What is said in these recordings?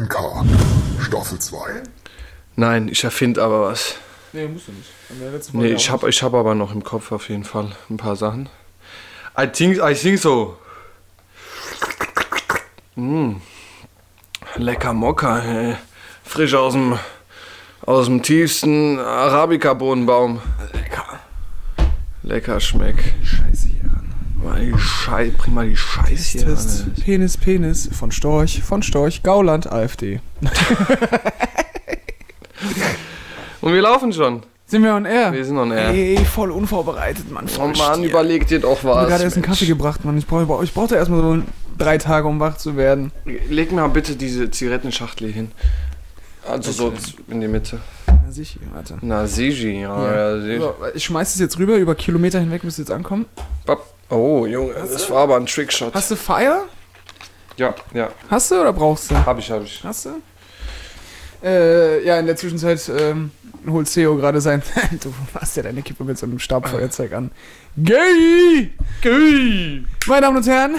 1K, Staffel 2. Nein, ich erfinde aber was. Nee, musst du nicht. Haben wir letzte Nee, ich habe ich hab aber noch im Kopf auf jeden Fall ein paar Sachen. I think, I think so. Mm. Lecker Mokka, ey. frisch aus dem, aus dem tiefsten Arabica-Bohnenbaum. Lecker. Lecker schmeck. Scheiße. Mal die Scheiße, bring mal die Scheiße hier Test. Penis, Penis von Storch, von Storch, Gauland, AfD. Und wir laufen schon. Sind wir on air? Wir sind on air. Ey, voll unvorbereitet, Mann. Oh Mann, Stier. überleg dir doch Ich hab was. gerade erst einen. Kaffee gebracht, Mann. Ich brauche ich brauchte erstmal so drei Tage, um wach zu werden. Leg mir mal bitte diese Zigarettenschachtel hin. Also so in die Mitte. Na sicher, warte. Na, Sigi, ja. Ja. ja. sie- So, ich schmeiß es jetzt rüber, über Kilometer hinweg müsste jetzt ankommen. Bap- Oh, Junge, das war aber ein Trickshot. Hast du Fire? Ja, ja, Hast du oder brauchst du? hab ich, hab ich. Hast du? Äh, ja, in der Zwischenzeit ähm, holt Theo gerade sein. du hast ja deine Kippe mit so einem Stabfeuerzeug an. Gay! Gay! Meine Damen und Herren,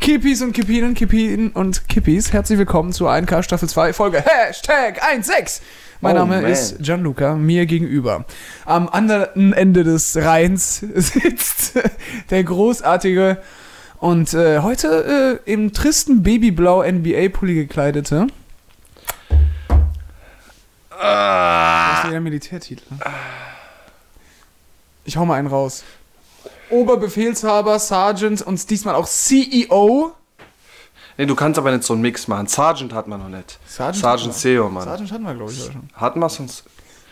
Kippis und Kippinen, Kippinen und Kippis, herzlich willkommen zu 1K Staffel 2, Folge Hashtag 16. Mein Oh, Name man. ist Gianluca, mir gegenüber. Am anderen Ende des Rheins sitzt der großartige und äh, heute äh, im tristen Babyblau NBA-Pulli gekleidete. Das Ah, ist der Militärtitel. Ich hau mal einen raus. Oberbefehlshaber, Sergeant und diesmal auch CEO. Nee, du kannst aber nicht so einen Mix machen. Sergeant hat man noch nicht. Sergeant Sergeant. Seo, Mann. Sergeant hatten wir, glaube ich, auch schon. Hat man sonst.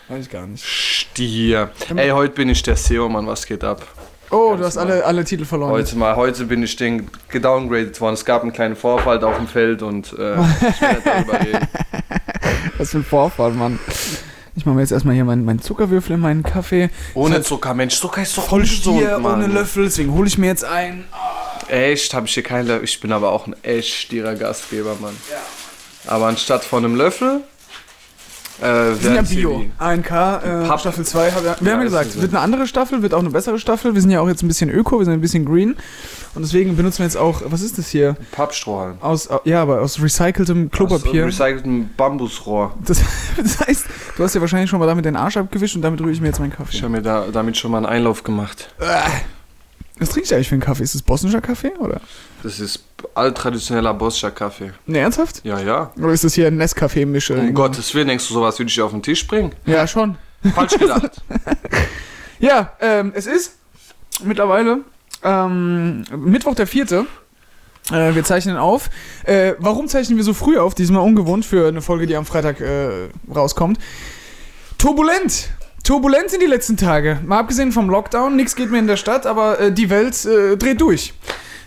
Weiß ich gar nicht. Stier. Ey, heute bin ich der Seo, Mann, was geht ab? Oh, du hast alle, alle Titel verloren. Heute mal, heute bin ich den gedowngradet worden. Es gab einen kleinen Vorfall auf dem Feld und äh, ich nicht darüber reden. Was für ein Vorfall, Mann. Ich mache mir jetzt erstmal hier meinen mein Zuckerwürfel in meinen Kaffee. Ohne Zucker, Mensch, Zucker ist doch Voll Stier, Mann. ohne Löffel, deswegen hole ich mir jetzt einen. Echt, habe ich hier keinen Löffel. Ich bin aber auch ein echt stierer Gastgeber, Mann. Aber anstatt von einem Löffel. Äh, Wir sind ja Bio. 1K, äh. Staffel 2. Hab, wir Ja, haben ja gesagt, wird eine andere Staffel, wird auch eine bessere Staffel. Wir sind ja auch jetzt ein bisschen öko, wir sind ein bisschen green. Und deswegen benutzen wir jetzt auch, was ist das hier? Pappstrohhalm. Aus, ja, aber aus recyceltem Klopapier. Aus recyceltem Bambusrohr. Das, das heißt, du hast ja wahrscheinlich schon mal damit den Arsch abgewischt und damit rühre ich mir jetzt meinen Kaffee. Ich habe mir da, damit schon mal einen Einlauf gemacht. Was trinkst du eigentlich für einen Kaffee? Ist das bosnischer Kaffee, oder? Das ist alttraditioneller Boscher Kaffee. Ne, ernsthaft? Ja, ja. Oder ist das hier ein Nescafé-Mische? Um Gottes Willen, denkst du, sowas würde ich auf den Tisch bringen? Ja, schon. Falsch gedacht. Ja, ähm, es ist mittlerweile ähm, Mittwoch der vierte. Äh, wir zeichnen auf. Äh, warum zeichnen wir so früh auf? Diesmal ungewohnt für eine Folge, die am Freitag äh, rauskommt. Turbulent. Turbulent sind die letzten Tage. Mal abgesehen vom Lockdown, nichts geht mehr in der Stadt, aber äh, die Welt äh, dreht durch.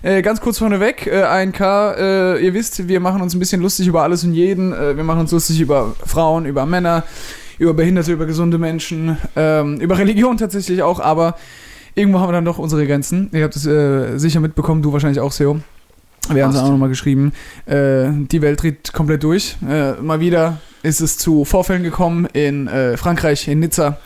Äh, ganz kurz vorneweg, äh, 1K, äh, ihr wisst, wir machen uns ein bisschen lustig über alles und jeden. Äh, wir machen uns lustig über Frauen, über Männer, über Behinderte, über gesunde Menschen, ähm, über Religion tatsächlich auch, aber irgendwo haben wir dann doch unsere Grenzen. Ihr habt es äh, sicher mitbekommen, du wahrscheinlich auch, Seo. Wir haben es auch nochmal geschrieben. Äh, die Welt dreht komplett durch. Mal wieder ist es zu Vorfällen gekommen in äh, Frankreich, in Nizza.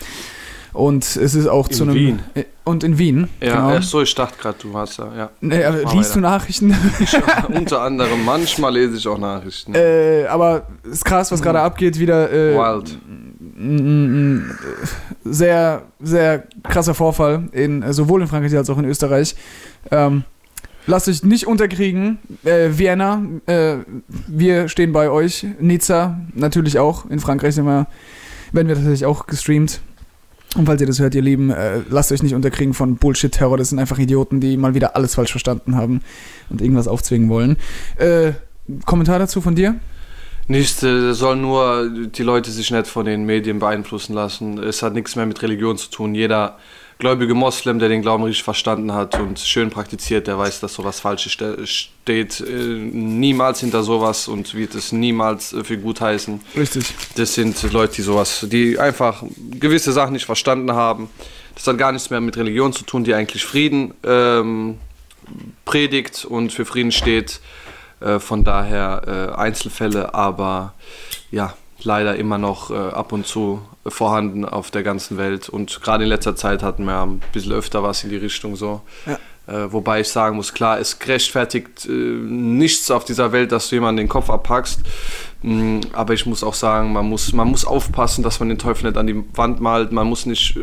Und es ist auch In zu einem. Wien. Äh, und in Wien. Ja, genau. so, ich dachte gerade, du hast ja. ja. Mach liest du weiter. Nachrichten? Unter anderem, manchmal lese ich auch Nachrichten. äh, aber es ist krass, was gerade abgeht. Wieder. Äh, Wild. n- sehr, sehr krasser Vorfall, in, äh, sowohl in Frankreich als auch in Österreich. Ähm, lasst euch nicht unterkriegen. Äh, Vienna, äh, wir stehen bei euch. Nizza, natürlich auch. In Frankreich sind wir, werden wir tatsächlich auch gestreamt. Und falls ihr das hört, ihr Lieben, äh, lasst euch nicht unterkriegen von Bullshit-Terror. Das sind einfach Idioten, die mal wieder alles falsch verstanden haben und irgendwas aufzwingen wollen. Äh, Kommentar dazu von dir? Nichts, äh, soll nur die Leute sich nicht von den Medien beeinflussen lassen. Es hat nichts mehr mit Religion zu tun. Jeder gläubige Moslem, der den Glauben richtig verstanden hat und schön praktiziert, der weiß, dass sowas Falsches ste steht. Äh, niemals hinter sowas und wird es niemals äh, für gut heißen. Richtig. Das sind Leute, die sowas, die einfach gewisse Sachen nicht verstanden haben. Das hat gar nichts mehr mit Religion zu tun, die eigentlich Frieden ähm, predigt und für Frieden steht. Äh, von daher äh, Einzelfälle, aber ja, leider immer noch äh, ab und zu vorhanden auf der ganzen Welt. Und gerade in letzter Zeit hatten wir ein bisschen öfter was in die Richtung so. Ja. Äh, wobei ich sagen muss, klar, es rechtfertigt äh, nichts auf dieser Welt, dass du jemanden den Kopf abpackst. Mm, Aber ich muss auch sagen, man muss, man muss aufpassen, dass man den Teufel nicht an die Wand malt. Man muss nicht äh,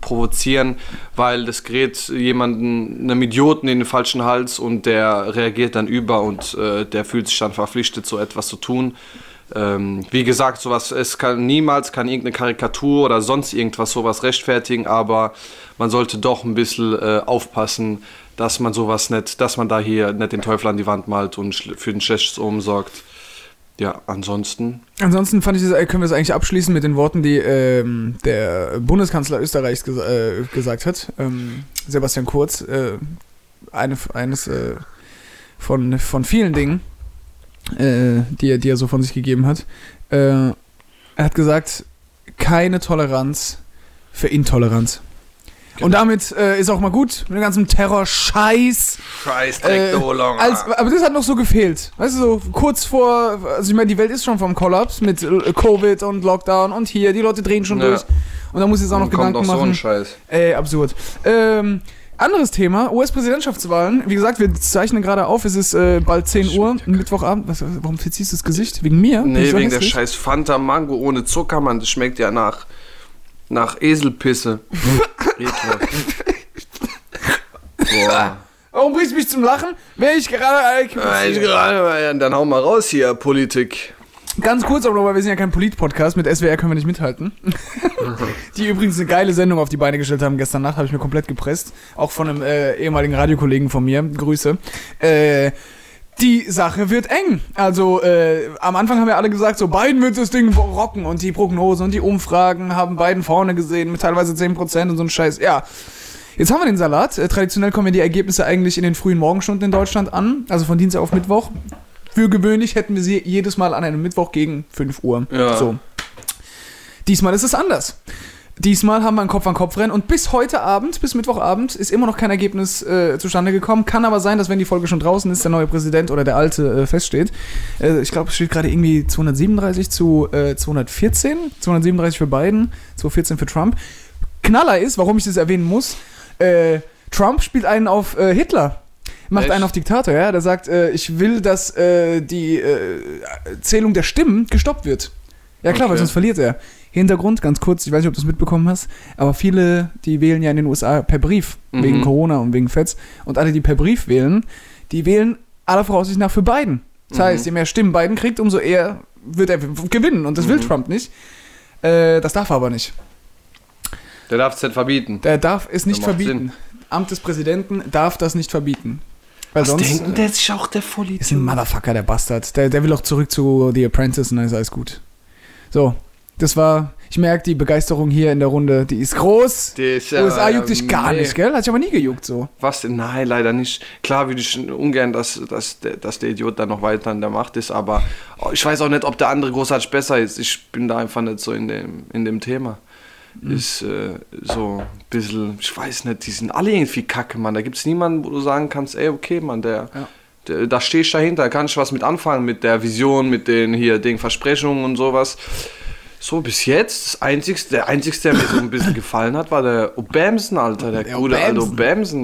provozieren, weil das gerät jemanden, einem Idioten in den falschen Hals und der reagiert dann über und äh, der fühlt sich dann verpflichtet, so etwas zu tun. Ähm, wie gesagt, sowas, es kann niemals kann irgendeine Karikatur oder sonst irgendwas sowas rechtfertigen, aber man sollte doch ein bisschen äh, aufpassen, dass man sowas nicht, dass man da hier nicht den Teufel an die Wand malt und für den schlechtes Omen sorgt. Ja, ansonsten. Ansonsten fand ich, das, äh, können wir es eigentlich abschließen mit den Worten, die ähm, der Bundeskanzler Österreichs ges äh, gesagt hat. Ähm, Sebastian Kurz, äh, eine, eines äh, von, von vielen Dingen, äh, die, er, die er so von sich gegeben hat. Äh, er hat gesagt, keine Toleranz für Intoleranz. Und damit äh, ist auch mal gut mit dem ganzen Terror-Scheiß. Scheiß Äh, als, aber das hat noch so gefehlt. Weißt du, so kurz vor, also ich meine, die Welt ist schon vom Kollaps mit äh, Covid und Lockdown und hier, die Leute drehen schon Ja. durch. Und da muss ich jetzt auch noch kommt Gedanken noch so ein machen. Scheiß. Ey, absurd. Ähm, anderes Thema, US-Präsidentschaftswahlen. Wie gesagt, wir zeichnen gerade auf, es ist äh, bald 10 Uhr, Mittwochabend. Was, warum verziehst du das Gesicht? Wegen mir? Nee, wegen der scheiß Fanta Mango ohne Zucker, Mann. Das schmeckt ja nach, nach Eselpisse. Boah. Warum bringst du mich zum Lachen? Wäre ich gerade... Ja, ich gerade, dann hau mal raus hier, Politik. Ganz kurz, aber weil wir sind ja kein Polit-Podcast, mit SWR können wir nicht mithalten. die übrigens eine geile Sendung auf die Beine gestellt haben gestern Nacht, habe ich mir komplett gepresst. Auch von einem äh, ehemaligen Radiokollegen von mir. Grüße. Äh, die Sache wird eng. Also äh, am Anfang haben wir alle gesagt, so Biden wird das Ding rocken und die Prognosen und die Umfragen haben Biden vorne gesehen mit teilweise 10% und so ein Scheiß. Ja, Jetzt haben wir den Salat. Äh, traditionell kommen ja die Ergebnisse eigentlich in den frühen Morgenstunden in Deutschland an, also von Dienstag auf Mittwoch. Für gewöhnlich hätten wir sie jedes Mal an einem Mittwoch gegen 5 Uhr. Ja. So. Diesmal ist es anders. Diesmal haben wir ein Kopf-an-Kopf-Rennen und bis heute Abend, bis Mittwochabend, ist immer noch kein Ergebnis äh, zustande gekommen. Kann aber sein, dass wenn die Folge schon draußen ist, der neue Präsident oder der alte äh, feststeht. Äh, ich glaube, es steht gerade irgendwie 237 zu äh, 214. 237 für Biden, 214 für Trump. Knaller ist, warum ich das erwähnen muss, äh, Trump spielt einen auf äh, Hitler. Macht Echt? einen auf Diktator, ja. Der sagt, äh, ich will, dass äh, die äh, Zählung der Stimmen gestoppt wird. Ja klar, weil Okay. sonst verliert er. Hintergrund, ganz kurz, ich weiß nicht, ob du es mitbekommen hast, aber viele, die wählen ja in den USA per Brief, Mhm. wegen Corona und wegen Feds. Und alle, die per Brief wählen, die wählen aller Voraussicht nach für Biden. Das Mhm. heißt, je mehr Stimmen Biden kriegt, umso eher wird er gewinnen. Und das will Mhm. Trump nicht. Äh, das darf er aber nicht. Der darf es nicht verbieten. Der darf es nicht verbieten. Amt des Präsidenten darf das nicht verbieten. Weil sonst äh, der sich auch der ist ein Vollidiot? Motherfucker, der Bastard. Der, der will auch zurück zu The Apprentice und dann ist alles gut. So, das war. Ich merke die Begeisterung hier in der Runde, die ist groß. Der ist ja- USA juckt dich gar nee. nicht, gell? Hat sich aber nie gejuckt so. Was denn? Nein, leider nicht. Klar würde ich ungern, dass, dass, der, dass der Idiot dann noch weiter an der Macht ist, aber ich weiß auch nicht, ob der andere großartig besser ist. Ich bin da einfach nicht so in dem, in dem Thema. Mhm. Ist äh, so ein bisschen, ich weiß nicht, die sind alle irgendwie kacke, Mann. Da gibt es niemanden, wo du sagen kannst, ey, okay, Mann, der, Ja. der da stehe ich dahinter, da kann ich was mit anfangen, mit der Vision, mit den hier, den Versprechungen und sowas. So, bis jetzt, das einzigste, der einzigste, der mir so ein bisschen gefallen hat, war der Obamsen, Alter. Der, Der gute alte.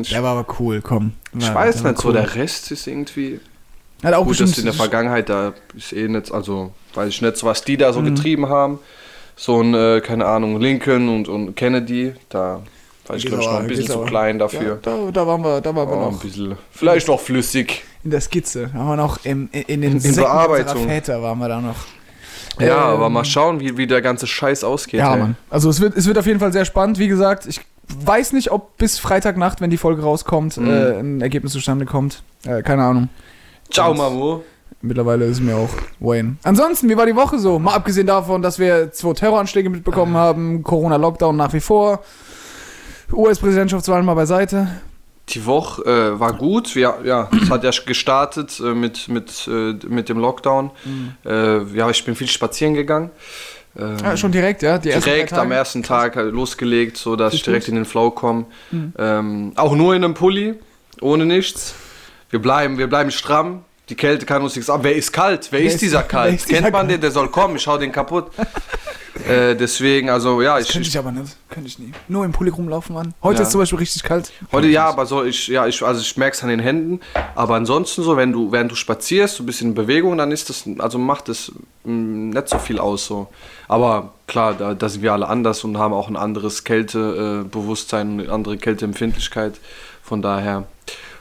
Ich Der war aber cool, komm. ich War- weiß nicht, so cool. der Rest ist irgendwie. Hat auch Gut, dass in der Vergangenheit, da ist eh nicht, also weiß ich nicht, so was die da Mhm. so getrieben haben. So ein, äh, keine Ahnung, Lincoln und, und Kennedy, da war ich glaube ich noch ein bisschen zu klein ja, dafür. da, da waren wir, da waren wir Oh, ein noch bisschen, vielleicht noch flüssig. in der Skizze. Da waren wir noch im, in, in den In Säcken Bearbeitung. Väter waren wir da noch. Ja, Ähm, aber mal schauen, wie, wie der ganze Scheiß ausgeht. Ja, ey. Mann. Also es wird, es wird auf jeden Fall sehr spannend. Wie gesagt, ich weiß nicht, ob bis Freitagnacht, wenn die Folge rauskommt, Mhm. äh, ein Ergebnis zustande kommt. Äh, keine Ahnung. Ciao, Mamu. Mittlerweile ist es mir auch Wayne. Ansonsten, wie war die Woche so? Mal abgesehen davon, dass wir zwei Terroranschläge mitbekommen haben, Corona-Lockdown nach wie vor, US-Präsidentschaftswahlen mal beiseite. Die Woche äh, war gut. Ja, ja, es hat ja gestartet äh, mit, mit, äh, mit dem Lockdown. Äh, ja, ich bin viel spazieren gegangen. Ähm, Ja, schon direkt, ja? Die direkt am ersten Tag halt losgelegt, so dass ich direkt in den Flow komme. Mhm. Ähm, auch nur in einem Pulli, ohne nichts. Wir bleiben, wir bleiben stramm. Die Kälte kann uns nichts ab. Wer ist kalt? Wer, ist ist- dieser wer kalt? ist dieser Kennt man kalt? den? Der soll kommen. Ich hau den kaputt. Äh, deswegen, also ja, ich, Könnte ich aber nicht. Könnte ich nie. Nur im Pulli rumlaufen, Mann. Heute Ja. ist zum Beispiel richtig kalt. Heute ja, aber so ich ja, ich also ich merk's an den Händen, aber ansonsten so, wenn du während du spazierst, so ein bisschen in Bewegung, dann ist das also macht das mh, nicht so viel aus so. Aber klar, da, da sind wir alle anders und haben auch ein anderes Kältebewusstsein, äh, eine andere Kälteempfindlichkeit. Von daher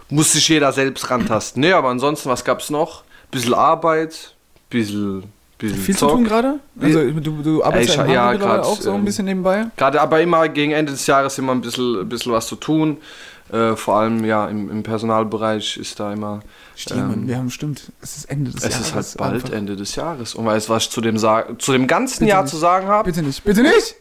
muss sich jeder selbst rantasten. Nee, aber ansonsten, was gab's noch? Bisschen Arbeit, bisschen bisschen Viel zu Zock. tun gerade? Also du, du arbeitest ich- ja, ja, grad, auch so ein ähm, bisschen nebenbei. Gerade aber immer gegen Ende des Jahres immer ein bisschen, ein bisschen was zu tun. Äh, vor allem ja im, im Personalbereich ist da immer. Stimmt, ähm, wir haben stimmt. Es ist Ende des es Jahres. ist halt bald einfach. Ende des Jahres. Und weißt du, was ich zu dem, Sa- zu dem ganzen Bitte Jahr nicht. zu sagen habe? Bitte nicht. Bitte nicht!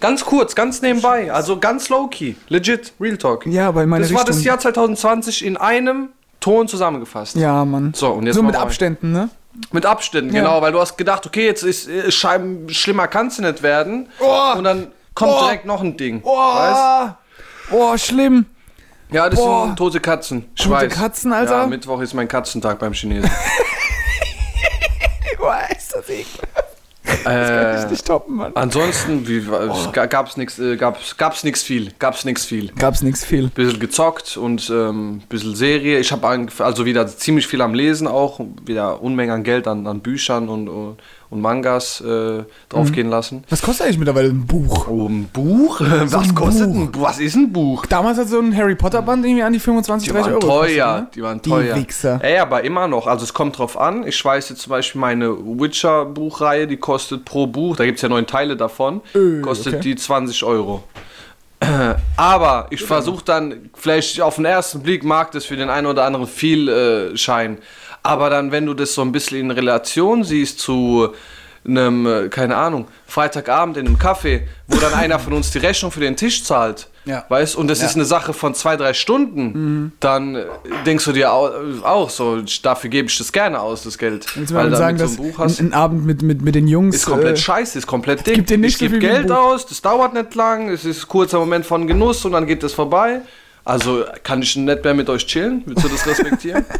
Ganz kurz, ganz nebenbei. Also ganz low-key. Legit, Real Talk. Ja, aber in meine das war das Richtung- Jahr 2020 in einem Ton zusammengefasst. Ja, Mann. So, und jetzt so mit wir- Abständen, ne? Mit Abständen, Ja. genau, weil du hast gedacht, okay, jetzt ist schein- schlimmer kann es nicht werden. Oh. Und dann kommt Oh. direkt noch ein Ding. Oh, Weißt? oh schlimm. Ja, das Boah. sind tote Katzen. Ich Tote weiß. Katzen, Alter? Ja, Mittwoch ist mein Katzentag beim Chinesen. Oh, ist das ekelhaft. Äh, Nicht toppen, Mann. ansonsten Oh. ga- gab's nichts, äh, gab's, gab's nichts viel, gab's nichts viel. Gab's nichts viel. Bisschen gezockt und ähm, bisschen Serie. Ich habe also wieder ziemlich viel am Lesen auch, wieder Unmengen an Geld an, an Büchern und, und, und Mangas äh, draufgehen lassen. Was kostet eigentlich mittlerweile ein Buch? Oh, ein Buch? Was ein kostet Buch. ein Buch? Was ist ein Buch? Damals hat so ein Harry Potter Band irgendwie an die 25, Die 30 waren Euro. teuer, gekostet, ne? die waren Die teuer. Wichser. Ey, aber immer noch. Also es kommt drauf an. Ich weiß jetzt zum Beispiel meine Witcher-Buchreihe, die kostet pro Buch, da gibt es ja neun Teile davon, Äh, kostet okay. die 20 Euro. Aber ich versuche dann, vielleicht auf den ersten Blick mag das für den einen oder anderen viel äh, scheinen. Aber dann, wenn du das so ein bisschen in Relation siehst zu einem, äh, keine Ahnung, Freitagabend in einem Café, wo dann einer von uns die Rechnung für den Tisch zahlt, Ja. weißt und das ist eine Sache von zwei, drei Stunden, dann äh, denkst du dir au- auch so, dafür gebe ich das gerne aus, das Geld. Willst du mal sagen, so ein Buch hast, ein Abend mit, mit, mit den Jungs. ist komplett äh, scheiße, ist komplett dick. gibt dir nicht ich so gebe Geld aus, das dauert nicht lang, es ist ein kurzer Moment von Genuss und dann geht das vorbei. Also kann ich nicht mehr mit euch chillen? Willst du das respektieren?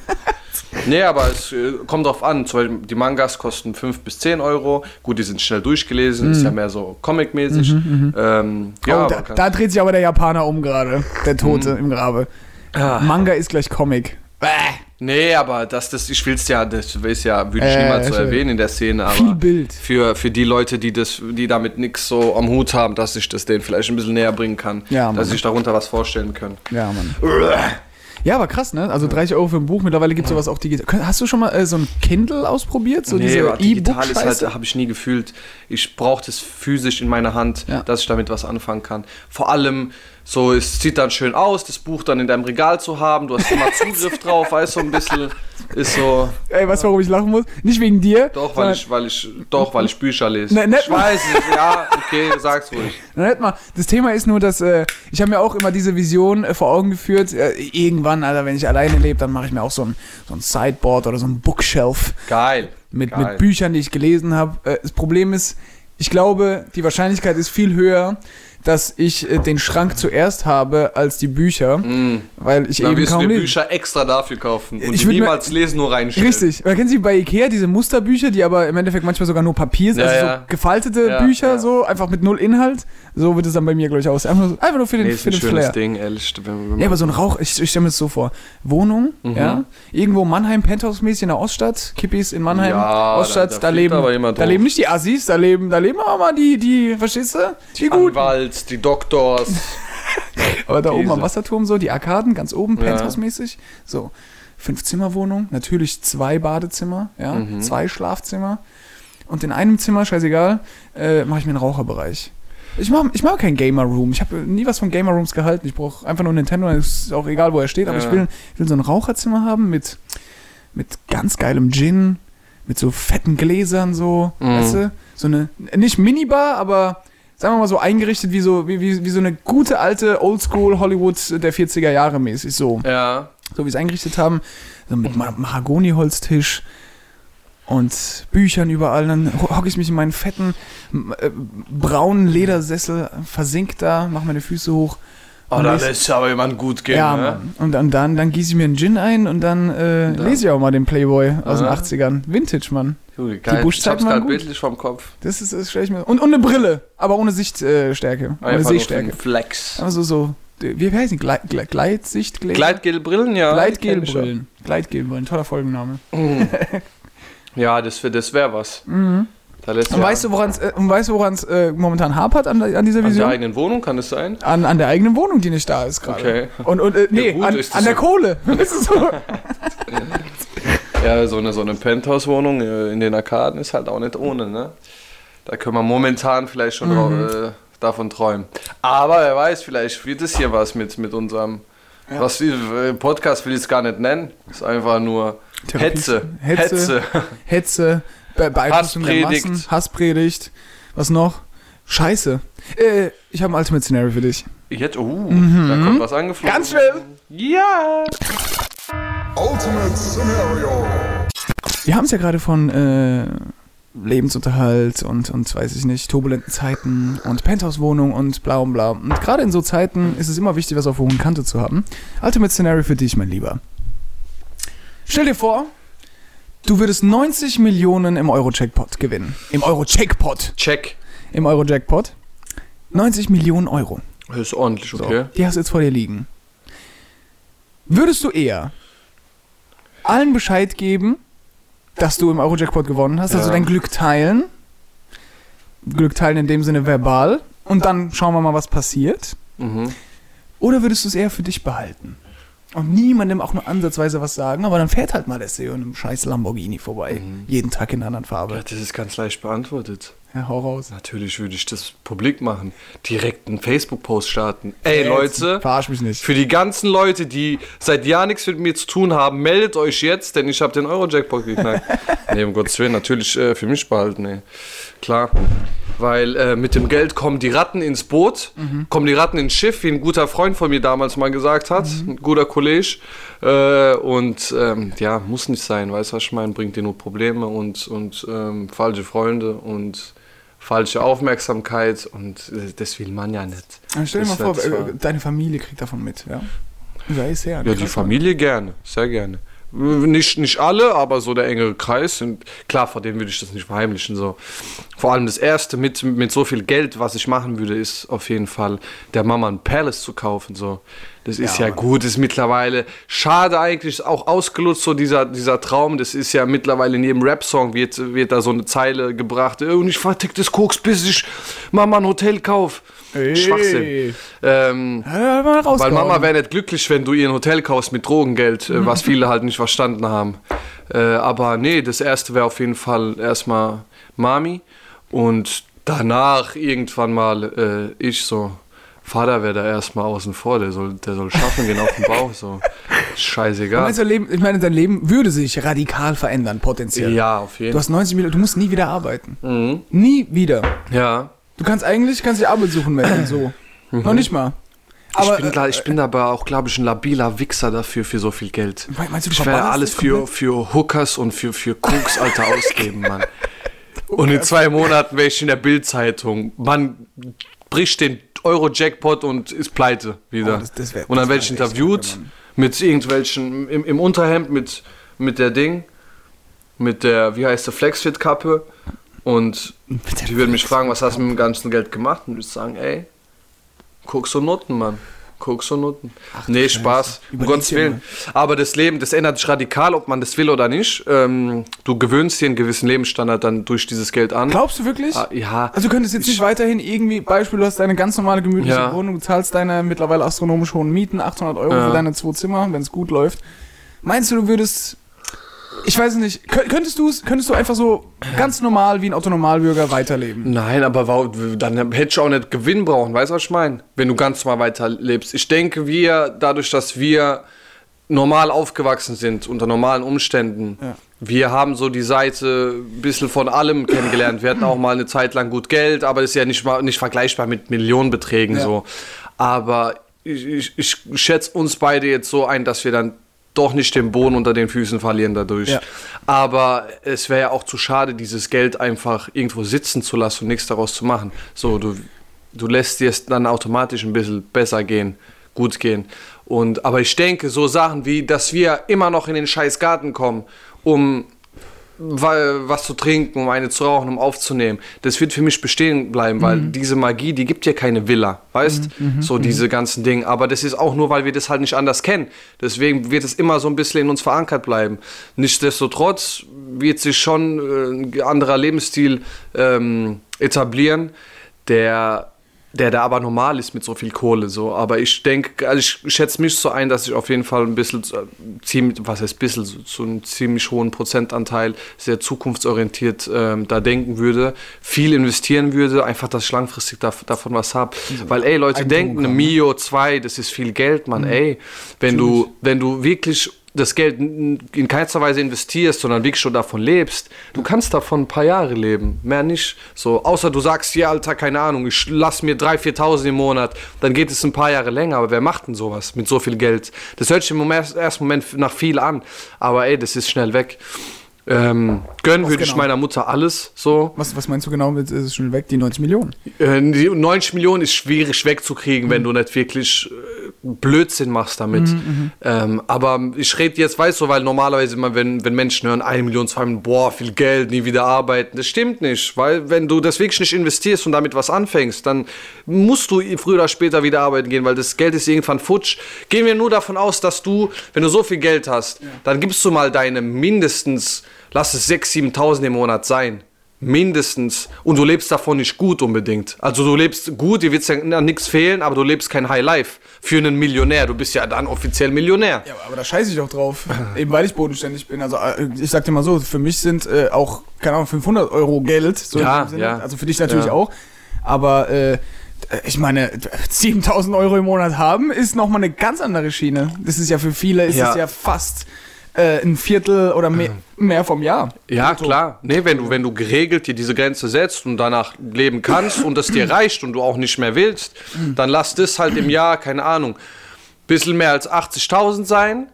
nee, aber es äh, kommt drauf an. Zum Beispiel die Mangas kosten 5 bis 10 Euro. Gut, die sind schnell durchgelesen, ist ja mehr so comic-mäßig. Ähm, ja, oh, da, da dreht sich aber der Japaner um gerade. Der Tote Mhm. im Grabe. Ah. Manga ist gleich Comic. Bäh. Nee, aber das, das, ich will's ja, das ist ja, würde ich Äh, niemals so erwähnen in der Szene, aber Viel Bild. für, für die Leute, die das, die damit nichts so am Hut haben, dass ich das denen vielleicht ein bisschen näher bringen kann, Ja, dass sie sich darunter was vorstellen können. Ja, Mann. Ja, aber krass, ne? Also 30 Euro für ein Buch. Mittlerweile gibt es sowas auch digital. Hast du schon mal äh, so ein Kindle ausprobiert? So diese aber digital ist halt, habe ich nie gefühlt. Ich brauche das physisch in meiner Hand, Ja. dass ich damit was anfangen kann. Vor allem so, es sieht dann schön aus, das Buch dann in deinem Regal zu haben. Du hast immer Zugriff drauf, weißt du, so ein bisschen ist so. Ey, weißt du, warum ich lachen muss? Nicht wegen dir. Doch, weil ich, weil ich, doch, weil ich Bücher lese. Ne, nicht ich mal- weiß es, ja, okay, sag's ruhig. Nicht mal. Das Thema ist nur, dass äh, ich habe mir auch immer diese Vision äh, vor Augen geführt. Äh, irgendwann, Alter, wenn ich alleine lebe, dann mache ich mir auch so ein, so ein Sideboard oder so ein Bookshelf Geil. mit, Geil. mit Büchern, die ich gelesen habe. Äh, das Problem ist, ich glaube, die Wahrscheinlichkeit ist viel höher, dass ich äh, den Schrank zuerst habe als die Bücher, weil ich Dann eben du kaum dir lese. Bücher extra dafür kaufen und Ich die würd mir- niemals lesen, nur reinstellen. Richtig. Oder kennen Sie bei Ikea diese Musterbücher, die aber im Endeffekt manchmal sogar nur Papier sind, Ja, also ja. so gefaltete Ja, Bücher, so einfach mit null Inhalt. So wird es dann bei mir, glaube ich, aus. Einfach nur, einfach nur für den, Nee, für ein den schönes Flair. Ding, ehrlich. Ja, aber so ein Rauch, ich, ich stelle mir das so vor. Wohnung, Mhm. ja, irgendwo Mannheim, Penthouse-mäßig in der Oststadt, Kippis in Mannheim, Oststadt, da- da, da leben, da leben nicht die Assis, da leben, da leben aber mal die, die, verstehst du? Die guten. Anwalt, die Doktors. Aber da oben Diese. am Wasserturm so, die Arkaden, ganz oben, Ja. Penthouse-mäßig. So, Fünf-Zimmer-Wohnung, natürlich zwei Badezimmer, ja, Mhm. zwei Schlafzimmer. Und in einem Zimmer, scheißegal, äh, mache ich mir einen Raucherbereich. Ich mag, ich mag keinen Gamer Room. Ich habe nie was von Gamer Rooms gehalten. Ich brauche einfach nur Nintendo. Ist auch egal, wo er steht. Aber Ja. ich, will, ich will so ein Raucherzimmer haben mit, mit ganz geilem Gin, mit so fetten Gläsern, so, Mhm. weißt du? So eine, nicht Minibar, aber sagen wir mal so eingerichtet wie so, wie, wie, wie so eine gute alte Oldschool Hollywood der 40er Jahre mäßig. So, Ja. so wie sie es eingerichtet haben. So mit Ma Mahagoniholztisch und Büchern überall. Dann ho- hocke ich mich in meinen fetten, äh, braunen Ledersessel, versink da, mache meine Füße hoch Oh, Und da lese- lässt sich aber jemand gut gehen, ja, ne? Und dann, dann, dann gieße ich mir einen Gin ein und dann äh, lese ich auch mal den Playboy aus Ja. den 80ern. Vintage, Mann. Junge, geil. Buschzeiten ich hab's gut. bildlich vom Kopf. Das ist, das stell ich mir. Und, und eine Brille, aber ohne Sichtstärke. Äh, Stärke. ohne Sehstärke. Flex. Also so, wie heißt die? Gleit, Gleit, Gleitsicht? Gleit, Gleitgelbrillen, ja. Gleitgelbrillen. Gleitgelbrillen, toller Folgenname. Ja, das wäre das wär was. Mhm. Und ja weißt du, woran es äh, und weißt du, woran's, äh, momentan hapert an, an dieser an der Vision? eigenen Wohnung kann es sein? An, an der eigenen Wohnung, die nicht da ist gerade. Okay. Und, und äh, nee, gut, an, an der so. Kohle. So. Ja, so eine, so eine Penthouse-Wohnung äh, in den Arkaden ist halt auch nicht ohne, ne? Da können wir momentan vielleicht schon Mhm. drau- äh, davon träumen. Aber wer weiß, vielleicht wird es hier was mit, mit unserem. Was wir äh, Podcast will ich es gar nicht nennen. Ist einfach nur Therapie- Hetze. Hetze. Hetze, Be Beeinflussung der Hasspredigt. Massen, Hasspredigt. Was noch? Scheiße. Äh, ich habe ein Ultimate Scenario für dich. Jetzt, uh, da kommt was angeflogen. Mhm. Ganz schnell. Ja! Ultimate Scenario. Wir haben es ja gerade von äh, Lebensunterhalt und, und weiß ich nicht, turbulenten Zeiten und Penthouse-Wohnung und bla und bla. Und gerade in so Zeiten ist es immer wichtig, was auf der hohen Kante zu haben. Ultimate Scenario für dich, mein Lieber. Stell dir vor, du würdest 90 Millionen im Euro-Jackpot gewinnen. Im Euro-Jackpot. Check. Im Euro-Jackpot. 90 Millionen Euro. Das ist ordentlich, So, okay. die hast du jetzt vor dir liegen. Würdest du eher allen Bescheid geben, dass du im Euro-Jackpot gewonnen hast, also Ja. dein Glück teilen? Glück teilen in dem Sinne verbal und dann schauen wir mal, was passiert. Mhm. Oder würdest du es eher für dich behalten? Und niemandem auch nur ansatzweise was sagen, aber dann fährt halt mal der SEO in einem scheiß Lamborghini vorbei. Jeden Tag in einer anderen Ja, Farbe. das ist ganz leicht beantwortet. Ja, hau raus. Natürlich würde ich das publik machen. Direkt einen Facebook-Post starten. Ey, Leute, Verarsch mich nicht. für die ganzen Leute, die seit Jahren nichts mit mir zu tun haben, meldet euch jetzt, denn ich habe den Euro-Jackpot geknackt. nee, um Gottes Willen, natürlich äh, für mich behalten, ey. Klar. Weil äh, mit dem Geld kommen die Ratten ins Boot, kommen die Ratten ins Schiff, wie ein guter Freund von mir damals mal gesagt hat, ein guter Kollege. Äh, und ähm, ja, muss nicht sein, weißt du, was ich meine? Bringt dir nur Probleme und, und ähm, falsche Freunde und falsche Aufmerksamkeit und äh, das will man ja nicht. Dann stell dir mal vor, äh, deine Familie kriegt davon mit, ja? Sei es her. Ja, die Familie gerne, sehr gerne. Nicht, nicht alle, aber so der engere Kreis. sind klar, vor denen würde ich das nicht verheimlichen. So. Vor allem das Erste mit, mit so viel Geld, was ich machen würde, ist auf jeden Fall der Mama ein Palace zu kaufen. So. Das ist Ja, ja, gut, ist mittlerweile schade eigentlich, ist auch ausgelutzt, so dieser, dieser Traum. Das ist ja mittlerweile in jedem Rap-Song wird, wird da so eine Zeile gebracht. "Äh, Und ich vertick das Koks, bis ich Mama ein Hotel kauf. Ey. Schwachsinn. Ähm, Ja, weil. Mama wäre nicht glücklich, wenn du ihr ein Hotel kaufst mit Drogengeld, äh, was viele halt nicht verstanden haben. Äh, aber nee, das erste wäre auf jeden Fall erstmal Mami und danach irgendwann mal äh, ich so. Vater wäre da erstmal außen vor, der soll, der soll schaffen gehen auf den Bauch, so. Scheißegal. Meinst du, Leben, ich meine, dein Leben würde sich radikal verändern, potenziell. Ja, auf jeden Du Fall. hast 90 Millionen, du musst nie wieder arbeiten. Mhm. Nie wieder. Ja. Du kannst eigentlich, kannst dir Arbeit suchen, melden, so. Noch nicht mal. Aber, Mhm. ich, bin, äh, ich bin aber auch, glaube ich, ein labiler Wichser dafür, für so viel Geld. Me- meinst du, du ich werde alles für, für Hookers und für, für Koks, Alter, ausgeben, Mann. Und in zwei Monaten wäre ich in der Bildzeitung. Man bricht den Euro-Jackpot und ist pleite wieder. Oh, das- das wär- und dann werde ich interviewt mit irgendwelchen, im, im Unterhemd mit, mit der Ding, mit der, wie heißt der, Flexfit-Kappe. Und die würden mich fragen, was hast du mit dem ganzen Geld gemacht? Und ich sagen, ey, Koks und Nutten, Mann. Koks und Nutten. nee, Scheiße. Spaß. Um Gottes Willen. Aber das Leben, das ändert sich radikal, ob man das will oder nicht. Ähm, du gewöhnst dir einen gewissen Lebensstandard dann durch dieses Geld an. Glaubst du wirklich? Ah, ja. Also du könntest jetzt nicht weiterhin irgendwie, Beispiel, du hast deine ganz normale gemütliche Ja. Wohnung, du zahlst deine mittlerweile astronomisch hohen Mieten, 800 Euro Ja. für deine zwei Zimmer, wenn es gut läuft. Meinst du, du würdest, ich weiß nicht, kö- könntest du es, könntest du einfach so ganz normal wie ein Autonormalbürger weiterleben? Nein, aber dann hätte ich auch nicht Gewinn brauchen, weißt du, was ich meine? Wenn du ganz normal weiterlebst. Ich denke, wir, dadurch, dass wir normal aufgewachsen sind, unter normalen Umständen, Ja. wir haben so die Seite ein bisschen von allem kennengelernt. Wir hatten auch mal eine Zeit lang gut Geld, aber das ist ja nicht, mal, nicht vergleichbar mit Millionenbeträgen Ja. so. Aber ich, ich, ich schätze uns beide jetzt so ein, dass wir dann doch nicht den Boden unter den Füßen verlieren dadurch. Ja. Aber es wäre ja auch zu schade, dieses Geld einfach irgendwo sitzen zu lassen und nichts daraus zu machen. So, du, du lässt dir es dann automatisch ein bisschen besser gehen. gut gehen. Und, aber ich denke, so Sachen wie, dass wir immer noch in den scheiß Garten kommen, um weil, was zu trinken, um eine zu rauchen, um aufzunehmen. Das wird für mich bestehen bleiben, weil diese Magie, die gibt dir keine Villa, weißt? so diese ganzen Dinge. Aber das ist auch nur, weil wir das halt nicht anders kennen. Deswegen wird es immer so ein bisschen in uns verankert bleiben. Nichtsdestotrotz wird sich schon äh, ein anderer Lebensstil ähm, etablieren, der der da aber normal ist mit so viel Kohle so. Aber ich denke also ich schätze mich so ein dass ich auf jeden Fall ein bisschen äh, ziemlich was heißt bisschen so, so einen ziemlich hohen Prozentanteil sehr zukunftsorientiert ähm, da denken würde viel investieren würde einfach dass ich langfristig da, davon was habe weil ey Leute denken eine ne? Mio 2 das ist viel Geld man ey. Wenn du wenn du wirklich das Geld in keinster Weise investierst, sondern wirklich schon davon lebst, du kannst davon ein paar Jahre leben, mehr nicht. So, außer du sagst, ja, Alter, keine Ahnung, ich lass mir 3.000, 4.000 im Monat, dann geht es ein paar Jahre länger, aber wer macht denn sowas mit so viel Geld? Das hört sich im ersten Moment nach viel an, aber ey, das ist schnell weg. Ähm, gönnen Was würde ich genau? meiner Mutter alles, so. Was, was meinst du genau mit, ist es schon weg, die 90 Millionen? Äh, die 90 Millionen ist schwierig wegzukriegen, wenn du nicht wirklich äh, Blödsinn machst damit. Ähm, aber ich rede jetzt, weißt du, weil normalerweise immer, wenn, wenn Menschen hören, 1 Million, 2 Millionen, boah, viel Geld, nie wieder arbeiten. Das stimmt nicht, weil wenn du das wirklich nicht investierst und damit was anfängst, dann musst du früher oder später wieder arbeiten gehen, weil das Geld ist irgendwann futsch. Gehen wir nur davon aus, dass du, wenn du so viel Geld hast, dann gibst du mal deine mindestens, lass es 6.000, 7.000 im Monat sein. Mindestens. Und du lebst davon nicht gut unbedingt. Also du lebst gut, dir wird ja nichts fehlen, aber du lebst kein High Life für einen Millionär. Du bist ja dann offiziell Millionär. Ja, aber da scheiße ich doch drauf. Eben weil ich bodenständig bin. Also äh, ich sag dir mal so, für mich sind äh, auch, keine Ahnung, 500 Euro Geld. So Ja, ja. Also für dich natürlich Ja. auch. Aber äh, ich meine, 7000 Euro im Monat haben ist nochmal eine ganz andere Schiene. Das ist ja für viele, ist Ja. es ja fast äh, ein Viertel oder mehr, mehr vom Jahr. Ja, klar. Nee, wenn du, wenn du geregelt dir diese Grenze setzt und danach leben kannst und es dir reicht und du auch nicht mehr willst, dann lass das halt im Jahr, keine Ahnung, bisschen mehr als 80.000 sein